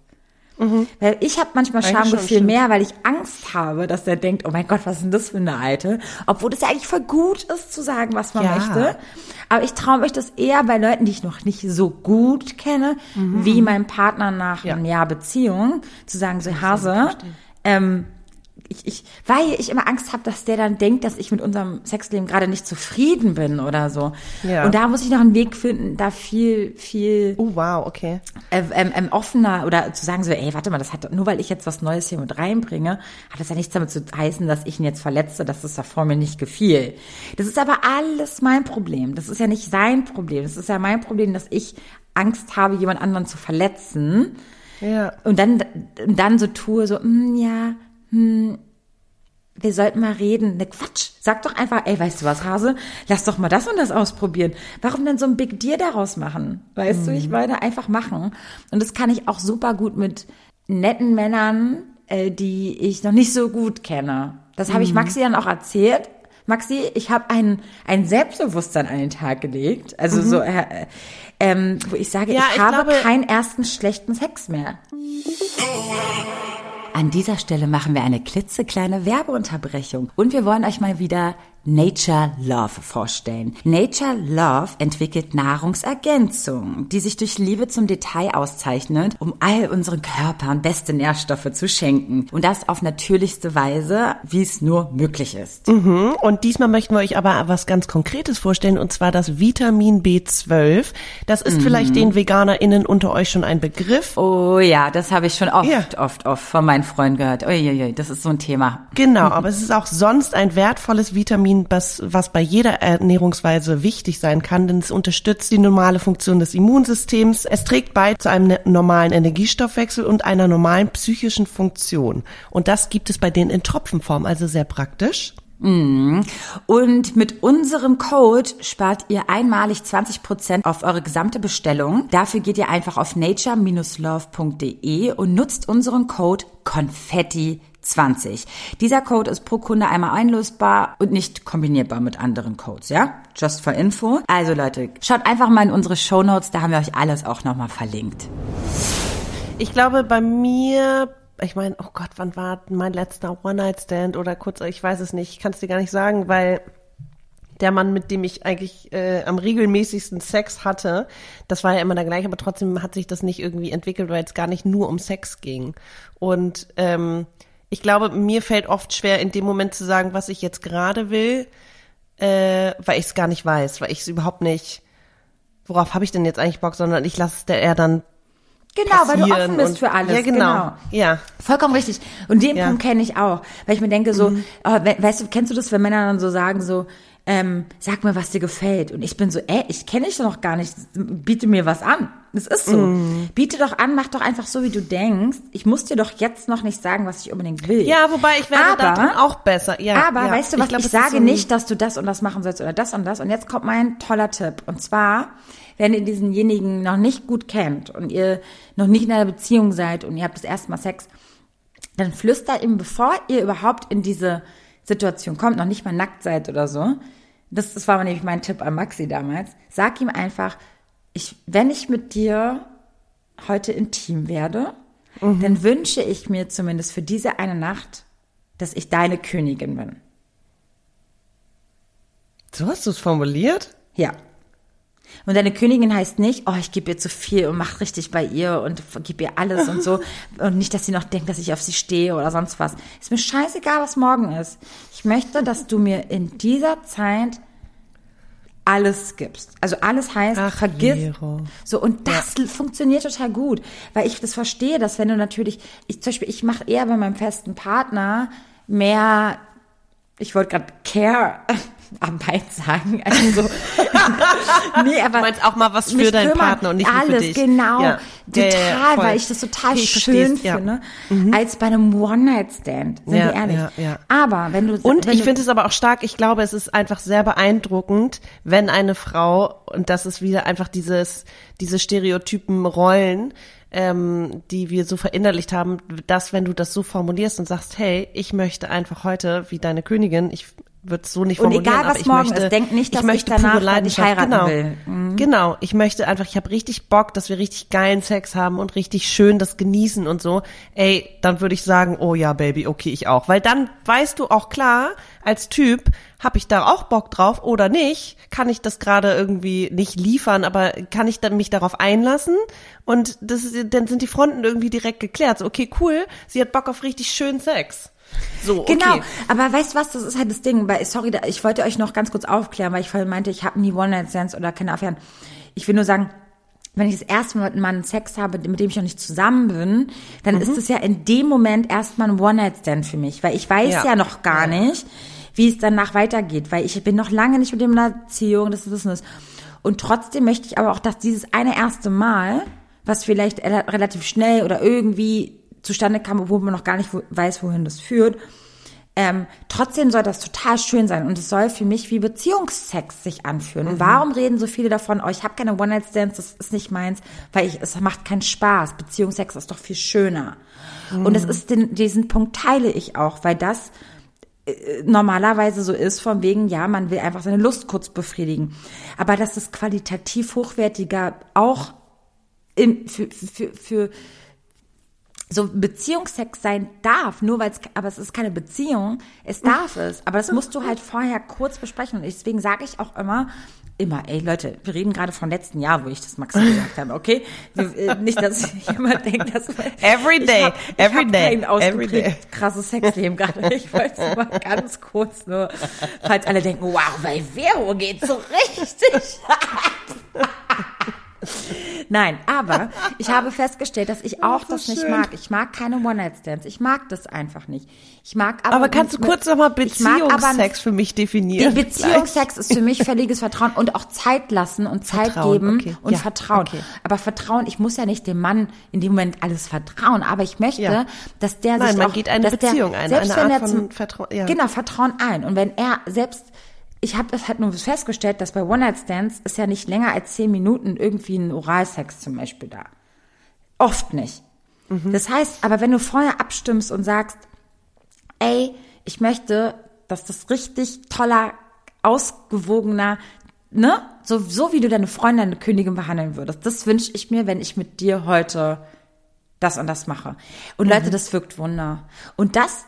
Weil ich habe manchmal Schamgefühl mehr, weil ich Angst habe, dass der denkt, oh mein Gott, was ist denn das für eine Alte? Obwohl es ja eigentlich voll gut ist zu sagen, was man Ja. möchte. Aber ich traue mich das eher bei Leuten, die ich noch nicht so gut kenne, wie meinem Partner nach Ja. einem Jahr Beziehung, zu sagen, so Hase, ähm, ich, ich, weil ich immer Angst habe, dass der dann denkt, dass ich mit unserem Sexleben gerade nicht zufrieden bin oder so. Ja. Und da muss ich noch einen Weg finden, da viel, viel Oh, wow, okay. äh, ähm, ähm, offener oder zu sagen so, ey, warte mal, das hat nur weil ich jetzt was Neues hier mit reinbringe, hat das ja nichts damit zu heißen, dass ich ihn jetzt verletze, dass das davor mir nicht gefiel. Das ist aber alles mein Problem. Das ist ja nicht sein Problem. Das ist ja mein Problem, dass ich Angst habe, jemand anderen zu verletzen. Ja. Und dann, dann so tue, so, hm, ja, hm, wir sollten mal reden. Ne, Quatsch. Sag doch einfach, ey, weißt du was, Hase? Lass doch mal das und das ausprobieren. Warum denn so ein Big Deal daraus machen? Weißt du, ich meine, einfach machen. Und das kann ich auch super gut mit netten Männern, äh, die ich noch nicht so gut kenne. Das habe ich Maxi dann auch erzählt. Maxi, ich habe ein, ein Selbstbewusstsein an den Tag gelegt. Also so, äh, ähm, wo ich sage, Ja, ich, ich habe glaube- keinen ersten schlechten Sex mehr. An dieser Stelle machen wir eine klitzekleine Werbeunterbrechung. Und wir wollen euch mal wieder Nature Love vorstellen. Nature Love entwickelt Nahrungsergänzung, die sich durch Liebe zum Detail auszeichnet, um all unseren Körpern beste Nährstoffe zu schenken. Und das auf natürlichste Weise, wie es nur möglich ist. Mhm. Und diesmal möchten wir euch aber was ganz Konkretes vorstellen, und zwar das Vitamin B12. Das ist vielleicht den VeganerInnen unter euch schon ein Begriff. Oh ja, das habe ich schon oft, Ja. oft, oft von meinen Freunden gehört. Uiuiui, das ist so ein Thema. Genau, aber es ist auch sonst ein wertvolles Vitamin, was, was bei jeder Ernährungsweise wichtig sein kann, denn es unterstützt die normale Funktion des Immunsystems. Es trägt bei zu einem ne- normalen Energiestoffwechsel und einer normalen psychischen Funktion. Und das gibt es bei denen in Tropfenform, also sehr praktisch. Und mit unserem Code spart ihr einmalig 20% auf eure gesamte Bestellung. Dafür geht ihr einfach auf nature-love.de und nutzt unseren Code Konfetti20. Dieser Code ist pro Kunde einmal einlösbar und nicht kombinierbar mit anderen Codes, ja? Just for info. Also Leute, schaut einfach mal in unsere Shownotes, da haben wir euch alles auch nochmal verlinkt. Ich glaube, bei mir, ich meine, oh Gott, wann war mein letzter One-Night-Stand oder kurz, ich weiß es nicht, ich kann es dir gar nicht sagen, weil der Mann, mit dem ich eigentlich äh, am regelmäßigsten Sex hatte, das war ja immer der gleiche, aber trotzdem hat sich das nicht irgendwie entwickelt, weil es gar nicht nur um Sex ging. Und ähm, ich glaube, mir fällt oft schwer, in dem Moment zu sagen, was ich jetzt gerade will, äh, weil ich es gar nicht weiß, weil ich es überhaupt nicht, worauf habe ich denn jetzt eigentlich Bock, sondern ich lasse es der er dann Genau, weil du offen bist und- für alles. Ja, genau. Ja. Vollkommen richtig. Und den Ja. Mhm. Punkt kenne ich auch. Weil ich mir denke so, oh, we weißt du, kennst du das, wenn Männer dann so sagen so, ähm, sag mir, was dir gefällt. Und ich bin so, ey, ich kenne dich doch noch gar nicht, biete mir was an. Das ist so. Mm. Biete doch an, mach doch einfach so, wie du denkst. Ich muss dir doch jetzt noch nicht sagen, was ich unbedingt will. Ja, wobei ich werde aber, da auch besser. Ja, aber ja. weißt du was, ich, glaub, ich sage so nicht, dass du das und das machen sollst oder das und das. Und jetzt kommt mein toller Tipp. Und zwar, wenn ihr diesenjenigen noch nicht gut kennt und ihr noch nicht in einer Beziehung seid und ihr habt das erste Mal Sex, dann flüstert ihm, bevor ihr überhaupt in diese Situation kommt, noch nicht mal nackt seid oder so, das, das war nämlich mein Tipp an Maxi damals, sag ihm einfach, ich, wenn ich mit dir heute intim werde, mhm. dann wünsche ich mir zumindest für diese eine Nacht, dass ich deine Königin bin. So hast du es formuliert? Ja. Und deine Königin heißt nicht, oh, ich gebe ihr zu viel und mach richtig bei ihr und gib ihr alles und so. Und nicht, dass sie noch denkt, dass ich auf sie stehe oder sonst was. Ist mir scheißegal, was morgen ist. Ich möchte, dass du mir in dieser Zeit alles gibst. Also alles heißt, Ach, vergiss. Jero. So, und das ja. funktioniert total gut. Weil ich das verstehe, dass wenn du natürlich, ich zum Beispiel, ich mache eher bei meinem festen Partner mehr, ich wollte gerade Care Arbeit sagen. Also, nee, aber. Du meinst auch mal was für deinen Partner und nicht alles, für dich. genau. Ja. Total, ja, ja, weil ich das total okay, schön finde. Mhm. Als bei einem One-Night-Stand, sind wir ehrlich. Aber wenn du. Und wenn ich finde es aber auch stark, ich glaube, es ist einfach sehr beeindruckend, wenn eine Frau, und das ist wieder einfach dieses, diese Stereotypen Rollen, ähm, die wir so verinnerlicht haben, dass wenn du das so formulierst und sagst, hey, ich möchte einfach heute wie deine Königin, ich es so nicht formulieren. Und egal, was morgen möchte, ist, denk nicht, dass ich, möchte ich danach nicht heiraten genau, will. Mhm. Genau, ich möchte einfach, ich habe richtig Bock, dass wir richtig geilen Sex haben und richtig schön das genießen und so. Ey, dann würde ich sagen, oh ja, Baby, okay, ich auch. Weil dann weißt du auch klar, als Typ, habe ich da auch Bock drauf oder nicht? Kann ich das gerade irgendwie nicht liefern, aber kann ich dann mich darauf einlassen? Und das ist, dann sind die Fronten irgendwie direkt geklärt. So, okay, cool, sie hat Bock auf richtig schönen Sex. So, okay. Genau, aber weißt du was, das ist halt das Ding, weil, sorry, ich wollte euch noch ganz kurz aufklären, weil ich vorhin meinte, ich habe nie One-Night-Stands oder keine Affären. Ich will nur sagen, wenn ich das erste Mal mit einem Mann Sex habe, mit dem ich noch nicht zusammen bin, dann mhm. ist es ja in dem Moment erstmal ein One-Night-Stand für mich, weil ich weiß ja, ja noch gar nicht, wie es danach weitergeht, weil ich bin noch lange nicht mit dem in einer Beziehung, das ist das. Und trotzdem möchte ich aber auch, dass dieses eine erste Mal, was vielleicht relativ schnell oder irgendwie zustande kam, obwohl man noch gar nicht weiß, wohin das führt. Ähm, trotzdem soll das total schön sein und es soll für mich wie Beziehungsex sich anfühlen. Mhm. Und warum reden so viele davon, oh, ich habe keine One-Night-Stands, das ist nicht meins, weil ich, es macht keinen Spaß. Beziehungsex ist doch viel schöner. Mhm. Und es ist den, diesen Punkt teile ich auch, weil das äh, normalerweise so ist, von wegen, ja, man will einfach seine Lust kurz befriedigen. Aber dass es qualitativ hochwertiger auch in, für, für, für, so Beziehungsex sein darf, nur weil es, aber es ist keine Beziehung, es darf es, aber das musst du halt vorher kurz besprechen und deswegen sage ich auch immer, immer, ey Leute, wir reden gerade vom letzten Jahr, wo ich das Maxi gesagt habe, okay? Wir, nicht, dass jemand denkt, dass every day, hab, every day, kein every day. krasses Sexleben gerade. Ich wollte es mal ganz kurz nur, falls alle denken, wow, bei Vero geht's so richtig. Nein, aber ich habe festgestellt, dass ich auch das, das nicht mag. Ich mag keine One-Night-Stands. Ich mag das einfach nicht. Ich mag aber. Aber kannst du kurz nochmal Beziehungsex für mich definieren? Die Beziehungsex ist für mich völliges Vertrauen und auch Zeit lassen und Zeit Vertrauen, geben okay. und ja, Vertrauen. Okay. Aber Vertrauen, ich muss ja nicht dem Mann in dem Moment alles vertrauen, aber ich möchte, ja. dass der Nein, sich man auch, geht eine Beziehung der, ein, selbst eine Art von Vertrauen. Ja. Genau, Vertrauen ein. Und wenn er selbst ich habe das halt nur festgestellt, dass bei One-Night-Stands ist ja nicht länger als zehn Minuten irgendwie ein Oralsex zum Beispiel da. Oft nicht. Mhm. Das heißt, aber wenn du vorher abstimmst und sagst, ey, ich möchte, dass das richtig toller, ausgewogener, ne, so, so wie du deine Freundin, deine Königin behandeln würdest, das wünsche ich mir, wenn ich mit dir heute das und das mache. Und mhm. Leute, das wirkt Wunder. Und das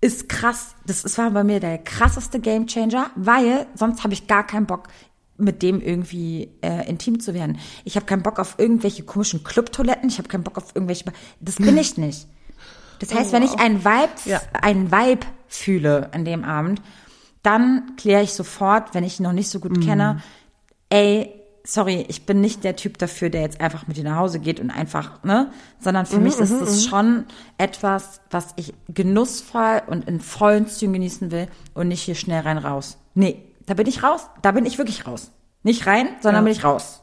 ist krass. Das, das war bei mir der krasseste Gamechanger, weil sonst habe ich gar keinen Bock, mit dem irgendwie äh, intim zu werden. Ich habe keinen Bock auf irgendwelche komischen Clubtoiletten. Ich habe keinen Bock auf irgendwelche. Das bin ich nicht. Das heißt, oh, wenn ich einen Vibe, ja. einen Vibe fühle an dem Abend, dann kläre ich sofort, wenn ich ihn noch nicht so gut mm. kenne, ey, sorry, ich bin nicht der Typ dafür, der jetzt einfach mit dir nach Hause geht und einfach, ne? Sondern für mhm, mich ist es mhm, schon etwas, was ich genussvoll und in vollen Zügen genießen will und nicht hier schnell rein raus. Nee, Da bin ich raus. Da bin ich wirklich raus. Nicht rein, sondern ja. bin ich raus.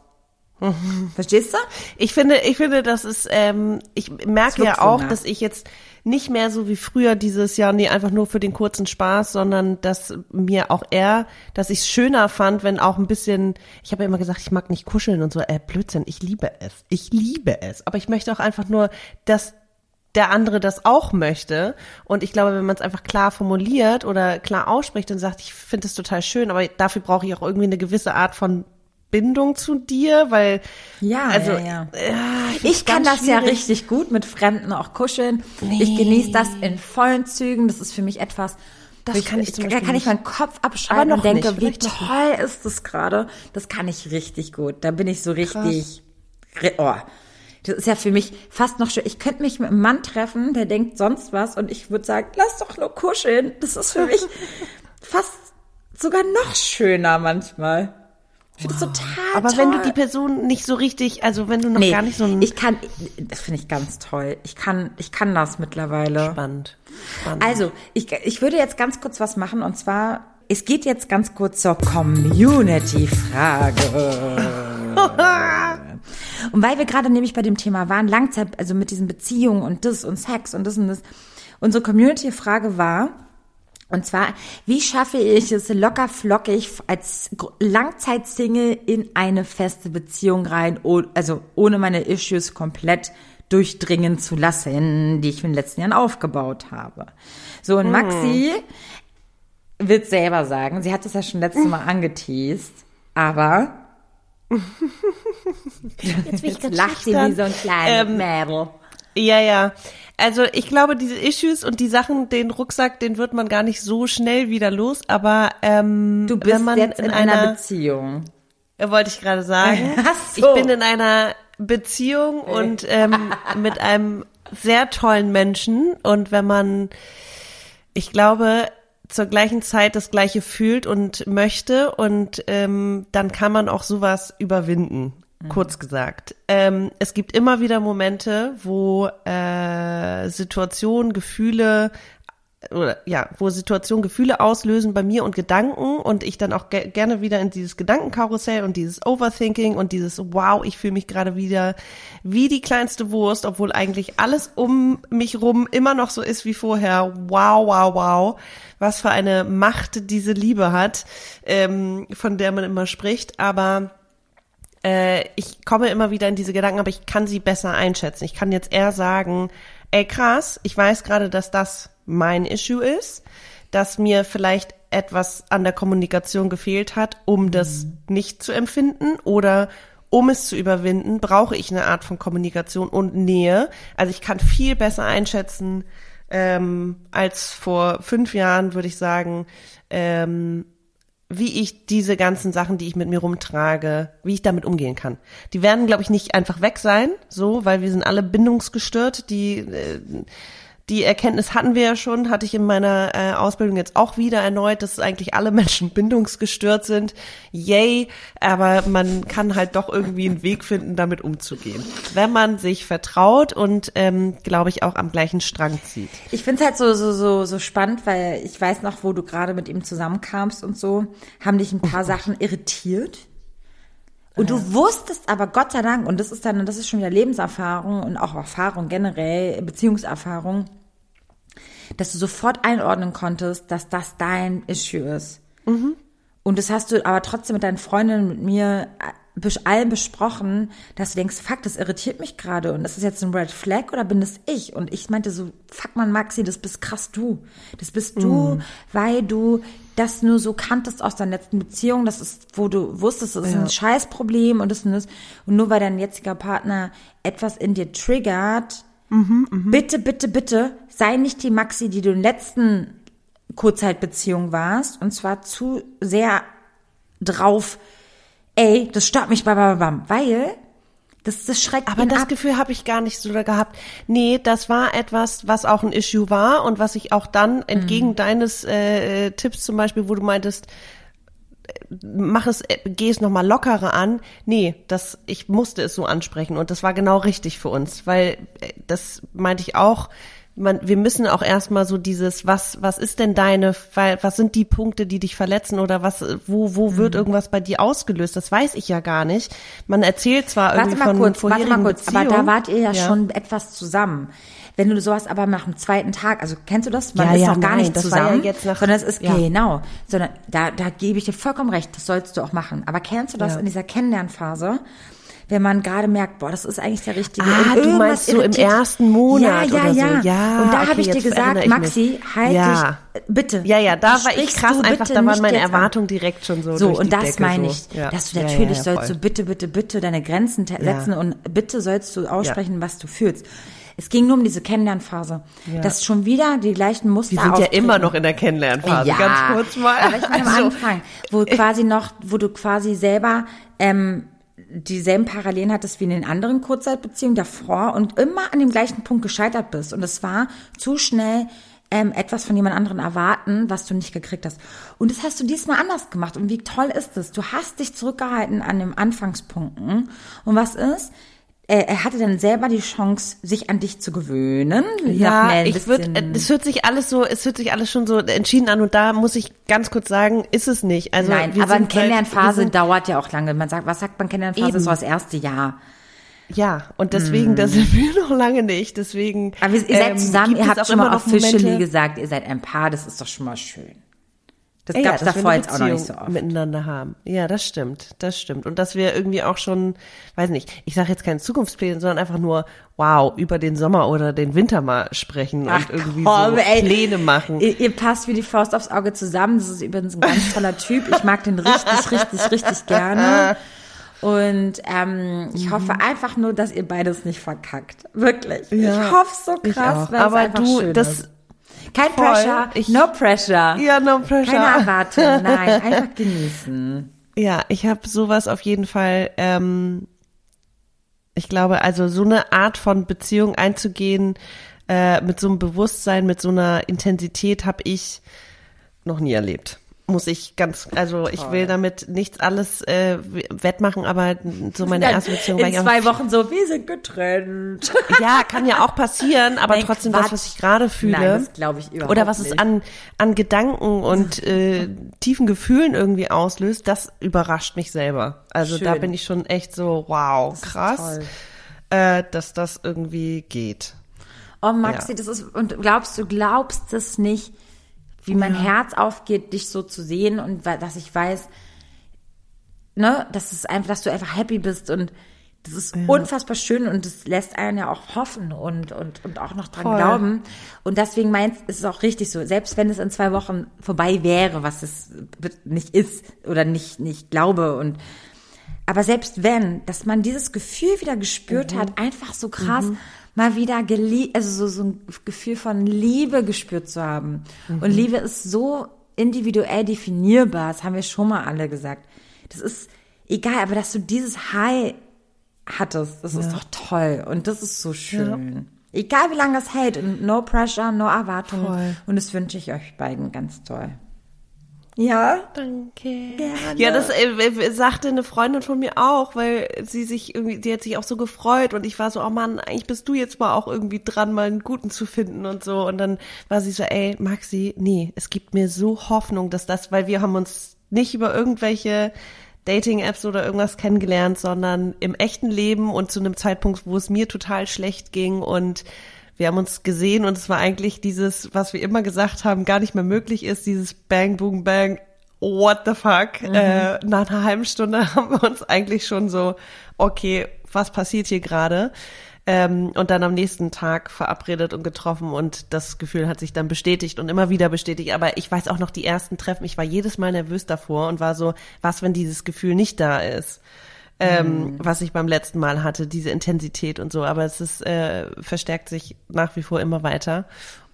Verstehst du? Ich finde, ich finde, das ist, ähm, ich merke ja auch, dass ich jetzt nicht mehr so wie früher dieses Jahr, nee, einfach nur für den kurzen Spaß, sondern dass mir auch eher, dass ich es schöner fand, wenn auch ein bisschen, ich habe ja immer gesagt, ich mag nicht kuscheln und so, äh, Blödsinn, ich liebe es. Ich liebe es. Aber ich möchte auch einfach nur, dass der andere das auch möchte. Und ich glaube, wenn man es einfach klar formuliert oder klar ausspricht und sagt, ich finde es total schön, aber dafür brauche ich auch irgendwie eine gewisse Art von Bindung zu dir, weil ja, also ja, ja. Äh, ich kann das schwierig. ja richtig gut mit Fremden auch kuscheln. Nee. Ich genieße das in vollen Zügen. Das ist für mich etwas. Das ich, kann ich zum Da kann ich meinen Kopf abschalten und denke, nicht, wie toll ist das gerade. Das kann ich richtig gut. Da bin ich so richtig. Oh, das ist ja für mich fast noch schön. Ich könnte mich mit einem Mann treffen, der denkt sonst was und ich würde sagen, lass doch nur kuscheln. Das ist für mich fast sogar noch schöner manchmal. Ich finde wow. das total Aber toll. wenn du die Person nicht so richtig, also wenn du noch nee, gar nicht so ein Ich kann, das finde ich ganz toll. Ich kann, ich kann das mittlerweile. Spannend. Spannend. Also, ich, ich würde jetzt ganz kurz was machen und zwar, es geht jetzt ganz kurz zur Community-Frage. und weil wir gerade nämlich bei dem Thema waren, Langzeit, also mit diesen Beziehungen und das und Sex und das und das, unsere Community-Frage war, und zwar, wie schaffe ich es locker flockig als Langzeitsingle in eine feste Beziehung rein, also ohne meine Issues komplett durchdringen zu lassen, die ich in den letzten Jahren aufgebaut habe. So, und Maxi hm. wird selber sagen, sie hat es ja schon letztes Mal angeteased, aber jetzt, jetzt lacht sie wie so ein kleines ähm, Mädel. Ja, ja. Also ich glaube, diese Issues und die Sachen, den Rucksack, den wird man gar nicht so schnell wieder los. Aber ähm, du bist wenn man jetzt in, in einer, einer Beziehung. Äh, wollte ich gerade sagen. So. Ich bin in einer Beziehung und ähm, mit einem sehr tollen Menschen. Und wenn man, ich glaube, zur gleichen Zeit das Gleiche fühlt und möchte und ähm, dann kann man auch sowas überwinden. Mhm. Kurz gesagt. Ähm, es gibt immer wieder Momente, wo äh, Situationen, Gefühle oder ja, wo Situationen Gefühle auslösen bei mir und Gedanken und ich dann auch ge gerne wieder in dieses Gedankenkarussell und dieses Overthinking und dieses Wow, ich fühle mich gerade wieder wie die kleinste Wurst, obwohl eigentlich alles um mich rum immer noch so ist wie vorher. Wow, wow, wow, was für eine Macht diese Liebe hat, ähm, von der man immer spricht. Aber äh, ich komme immer wieder in diese Gedanken, aber ich kann sie besser einschätzen. Ich kann jetzt eher sagen, ey krass, ich weiß gerade, dass das mein Issue ist, dass mir vielleicht etwas an der Kommunikation gefehlt hat, um das mhm. nicht zu empfinden oder um es zu überwinden, brauche ich eine Art von Kommunikation und Nähe. Also ich kann viel besser einschätzen ähm, als vor fünf Jahren, würde ich sagen, ähm, wie ich diese ganzen Sachen, die ich mit mir rumtrage, wie ich damit umgehen kann. Die werden, glaube ich, nicht einfach weg sein, so, weil wir sind alle bindungsgestört, die äh, die Erkenntnis hatten wir ja schon, hatte ich in meiner äh, Ausbildung jetzt auch wieder erneut, dass eigentlich alle Menschen bindungsgestört sind. Yay, aber man kann halt doch irgendwie einen Weg finden, damit umzugehen. Wenn man sich vertraut und, ähm, glaube ich, auch am gleichen Strang zieht. Ich finde es halt so, so, so, so spannend, weil ich weiß noch, wo du gerade mit ihm zusammenkamst und so, haben dich ein paar oh Sachen irritiert. Und du wusstest aber Gott sei Dank, und das ist dann, das ist schon wieder Lebenserfahrung und auch Erfahrung generell, Beziehungserfahrung, dass du sofort einordnen konntest, dass das dein Issue ist. Mhm. Und das hast du aber trotzdem mit deinen Freundinnen, mit mir, allen besprochen, dass du denkst, fuck, das irritiert mich gerade und ist das jetzt ein Red Flag oder bin das ich? Und ich meinte so, fuck man, Maxi, das bist krass du. Das bist du, mm. weil du das nur so kanntest aus deiner letzten Beziehung, das ist, wo du wusstest, das ist ja. ein Scheißproblem und das und das. Und nur weil dein jetziger Partner etwas in dir triggert, mhm, mh. bitte, bitte, bitte, sei nicht die Maxi, die du in letzten Kurzzeitbeziehung warst und zwar zu sehr drauf ey, das stört mich, bam, bam, bam, weil das, das schreckt Aber das ab. Gefühl habe ich gar nicht so gehabt. Nee, das war etwas, was auch ein Issue war und was ich auch dann entgegen mhm. deines äh, Tipps zum Beispiel, wo du meintest, mach es, äh, geh es nochmal lockerer an. Nee, das, ich musste es so ansprechen und das war genau richtig für uns, weil äh, das meinte ich auch, man, wir müssen auch erstmal so dieses, was, was ist denn deine, was sind die Punkte, die dich verletzen oder was, wo, wo wird mhm. irgendwas bei dir ausgelöst? Das weiß ich ja gar nicht. Man erzählt zwar warte irgendwie mal von kurz, warte mal kurz, Beziehungen. aber da wart ihr ja, ja, schon etwas zusammen. Wenn du sowas aber nach dem zweiten Tag, also kennst du das? Man ja, ist ja, noch gar nein, nicht zusammen, ja nach, sondern es ist genau, sondern da, da gebe ich dir vollkommen recht, das sollst du auch machen. Aber kennst du das in dieser Kennenlernphase? Wenn man gerade merkt, boah, das ist eigentlich der richtige. Ah, du meinst so im ersten Monat ja, ja, oder ja. so. Ja, Und da okay, habe ich dir gesagt, Maxi, halt ja. dich, bitte. Ja, ja, da war ich krass einfach, da waren meine Erwartungen direkt schon so So, und das Decke meine so. ich, ja. dass du natürlich sollst du bitte, bitte, bitte deine Grenzen setzen und bitte sollst du aussprechen, was du fühlst. Es ging nur um diese Kennenlernphase. Ja. Dass schon wieder die gleichen Muster Wir sind auftreten. ja immer noch in der Kennenlernphase, ja, ganz kurz mal. Aber ich meine also, am Anfang, wo quasi noch, wo du quasi selber ähm, dieselben Parallelen hattest wie in den anderen Kurzzeitbeziehungen davor und immer an dem gleichen Punkt gescheitert bist. Und es war zu schnell ähm, etwas von jemand anderen erwarten, was du nicht gekriegt hast. Und das hast du diesmal anders gemacht. Und wie toll ist es? Du hast dich zurückgehalten an den Anfangspunkten. Und was ist? Er hatte dann selber die Chance, sich an dich zu gewöhnen. Ja, ich würde, es hört sich alles so, es hört sich alles schon so entschieden an und da muss ich ganz kurz sagen, ist es nicht. Also Nein, aber eine Kennenlernphase halt, dauert ja auch lange. Man sagt, was sagt man Kennenlernphase? So das erste Jahr. Ja, und deswegen, mm. das sind wir noch lange nicht. Deswegen. Aber ihr seid ähm, zusammen, ihr habt schon mal officially gesagt, ihr seid ein Paar, das ist doch schon mal schön. Das gab es ja, davor jetzt auch noch nicht so oft. Miteinander haben. Ja, das stimmt, das stimmt. Und dass wir irgendwie auch schon, weiß nicht, ich sage jetzt keine Zukunftspläne, sondern einfach nur, wow, über den Sommer oder den Winter mal sprechen Ach, und irgendwie komm, so ey. Pläne machen. Ihr, ihr, passt wie die Faust aufs Auge zusammen. Das ist übrigens ein ganz toller Typ. Ich mag den richtig, richtig, richtig gerne. Und ähm, ich hoffe mhm. einfach nur, dass ihr beides nicht verkackt. Wirklich. Ja, ich hoffe so krass, weil Aber es einfach du, schön das, ist. Kein Voll. Pressure, ich, no pressure. Ja, no pressure. Keine Erwartung, nein, einfach genießen. Ja, ich habe sowas auf jeden Fall. Ähm, ich glaube, also so eine Art von Beziehung einzugehen äh, mit so einem Bewusstsein, mit so einer Intensität habe ich noch nie erlebt muss ich ganz, also ich will damit nichts alles äh, wettmachen, aber so meine erste Beziehung war In zwei Wochen so, wir sind getrennt. Ja, kann ja auch passieren, aber Nein, trotzdem Quatsch. das, was ich gerade fühle. Nein, das glaube ich überhaupt Oder was es an, an Gedanken und äh, tiefen Gefühlen irgendwie auslöst, das überrascht mich selber. Also Schön. da bin ich schon echt so, wow, das krass, äh, dass das irgendwie geht. Oh Maxi, ja. das ist, und glaubst du, glaubst es nicht, wie mein ja. Herz aufgeht, dich so zu sehen und dass ich weiß, ne, dass es einfach, dass du einfach happy bist und das ist ja. unfassbar schön und das lässt einen ja auch hoffen und, und, und auch noch dran Voll. glauben. Und deswegen meint ist es auch richtig so. Selbst wenn es in zwei Wochen vorbei wäre, was es nicht ist oder nicht, nicht glaube und, aber selbst wenn, dass man dieses Gefühl wieder gespürt mhm. hat, einfach so krass, mhm mal wieder geliebt, also so, so ein Gefühl von Liebe gespürt zu haben. Mhm. Und Liebe ist so individuell definierbar, das haben wir schon mal alle gesagt. Das ist egal, aber dass du dieses High hattest, das ja. ist doch toll und das ist so schön. Ja. Egal wie lange das hält und no pressure, no Erwartungen. Voll. Und das wünsche ich euch beiden ganz toll. Ja. Danke. Gerne. Ja, das äh, sagte eine Freundin von mir auch, weil sie sich irgendwie, die hat sich auch so gefreut und ich war so, oh Mann, eigentlich bist du jetzt mal auch irgendwie dran, mal einen guten zu finden und so. Und dann war sie so, ey, Maxi, nee, es gibt mir so Hoffnung, dass das, weil wir haben uns nicht über irgendwelche Dating-Apps oder irgendwas kennengelernt, sondern im echten Leben und zu einem Zeitpunkt, wo es mir total schlecht ging und wir haben uns gesehen und es war eigentlich dieses, was wir immer gesagt haben, gar nicht mehr möglich ist, dieses Bang, Boom, Bang, what the fuck. Mhm. Äh, nach einer halben Stunde haben wir uns eigentlich schon so, okay, was passiert hier gerade? Ähm, und dann am nächsten Tag verabredet und getroffen und das Gefühl hat sich dann bestätigt und immer wieder bestätigt. Aber ich weiß auch noch die ersten Treffen, ich war jedes Mal nervös davor und war so, was, wenn dieses Gefühl nicht da ist? Ähm, mhm. was ich beim letzten Mal hatte, diese Intensität und so. Aber es ist, äh, verstärkt sich nach wie vor immer weiter.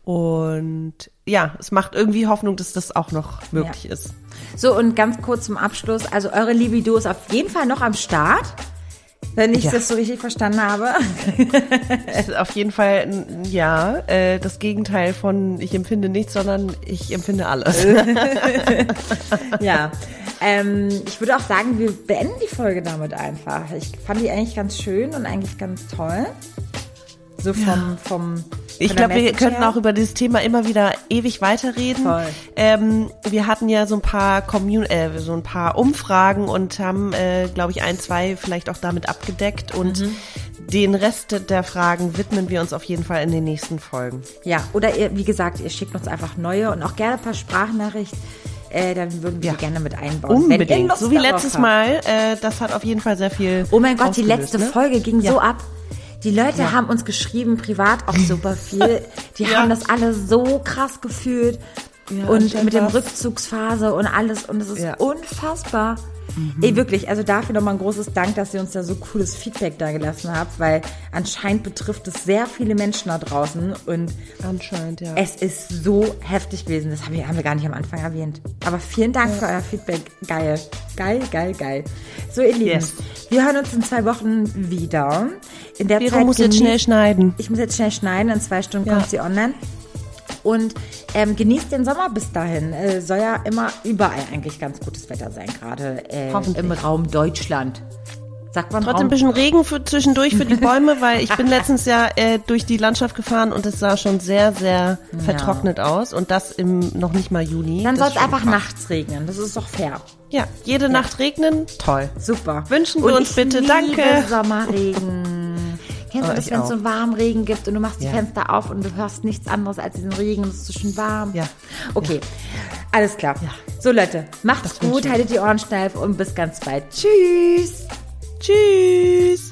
Und ja, es macht irgendwie Hoffnung, dass das auch noch möglich ja. ist. So, und ganz kurz zum Abschluss. Also eure Libido ist auf jeden Fall noch am Start. Wenn ich ja. das so richtig verstanden habe. ist auf jeden Fall, ja, äh, das Gegenteil von ich empfinde nichts, sondern ich empfinde alles. ja. Ähm, ich würde auch sagen, wir beenden die Folge damit einfach. Ich fand die eigentlich ganz schön und eigentlich ganz toll. So vom, ja. vom Ich glaube, wir könnten auch über dieses Thema immer wieder ewig weiterreden. Ähm, wir hatten ja so ein paar Commun äh, so ein paar Umfragen und haben, äh, glaube ich, ein, zwei vielleicht auch damit abgedeckt und Mhm. den Rest der Fragen widmen wir uns auf jeden Fall in den nächsten Folgen. Ja, oder ihr, wie gesagt, ihr schickt uns einfach neue und auch gerne ein paar Sprachnachrichten. Äh, dann würden wir Ja. gerne mit einbauen. Unbedingt. So wie letztes habt. Mal. Äh, das hat auf jeden Fall sehr viel. Oh mein Gott, die letzte ne? Folge ging Ja. so ab. Die Leute haben uns geschrieben, privat auch super viel. Die Ja. haben das alle so krass gefühlt. Ja, und mit dem war's- Rückzugsphase und alles. Und es ist Ja. Unfassbar. Ey, wirklich, also dafür nochmal ein großes Dank, dass ihr uns da so cooles Feedback da gelassen habt, weil anscheinend betrifft es sehr viele Menschen da draußen und Anscheinend, ja. es ist so heftig gewesen. Das haben wir, haben wir gar nicht am Anfang erwähnt. Aber vielen Dank für euer Feedback. Geil. Geil, geil, geil. So, ihr Lieben, Yes. wir hören uns in zwei Wochen wieder. In der Vero Zeit muss jetzt schnell schneiden. Ich muss jetzt schnell schneiden. In zwei Stunden Ja. kommt sie online. Und ähm, genießt den Sommer bis dahin. Äh, soll ja immer überall eigentlich ganz gutes Wetter sein, gerade äh, Hoffentlich. im Raum Deutschland. Sagt man Trotzdem ein bisschen Regen für, zwischendurch für die Bäume, weil ich bin letztens ja äh, durch die Landschaft gefahren und es sah schon sehr, sehr vertrocknet aus und das im noch nicht mal Juni. Dann soll es einfach krass. nachts regnen. Das ist doch fair. Ja, jede Nacht regnen, toll. Super. Wünschen wir Und uns ich bitte, liebe danke. Sommerregen. Kennst du Oh, das, ich wenn es so einen warmen Regen gibt und du machst die Ja. Fenster auf und du hörst nichts anderes als diesen Regen und es ist so schön warm? Ja. Okay, alles klar. So Leute, macht's gut, haltet die Ohren steif und bis ganz bald. Tschüss. Tschüss.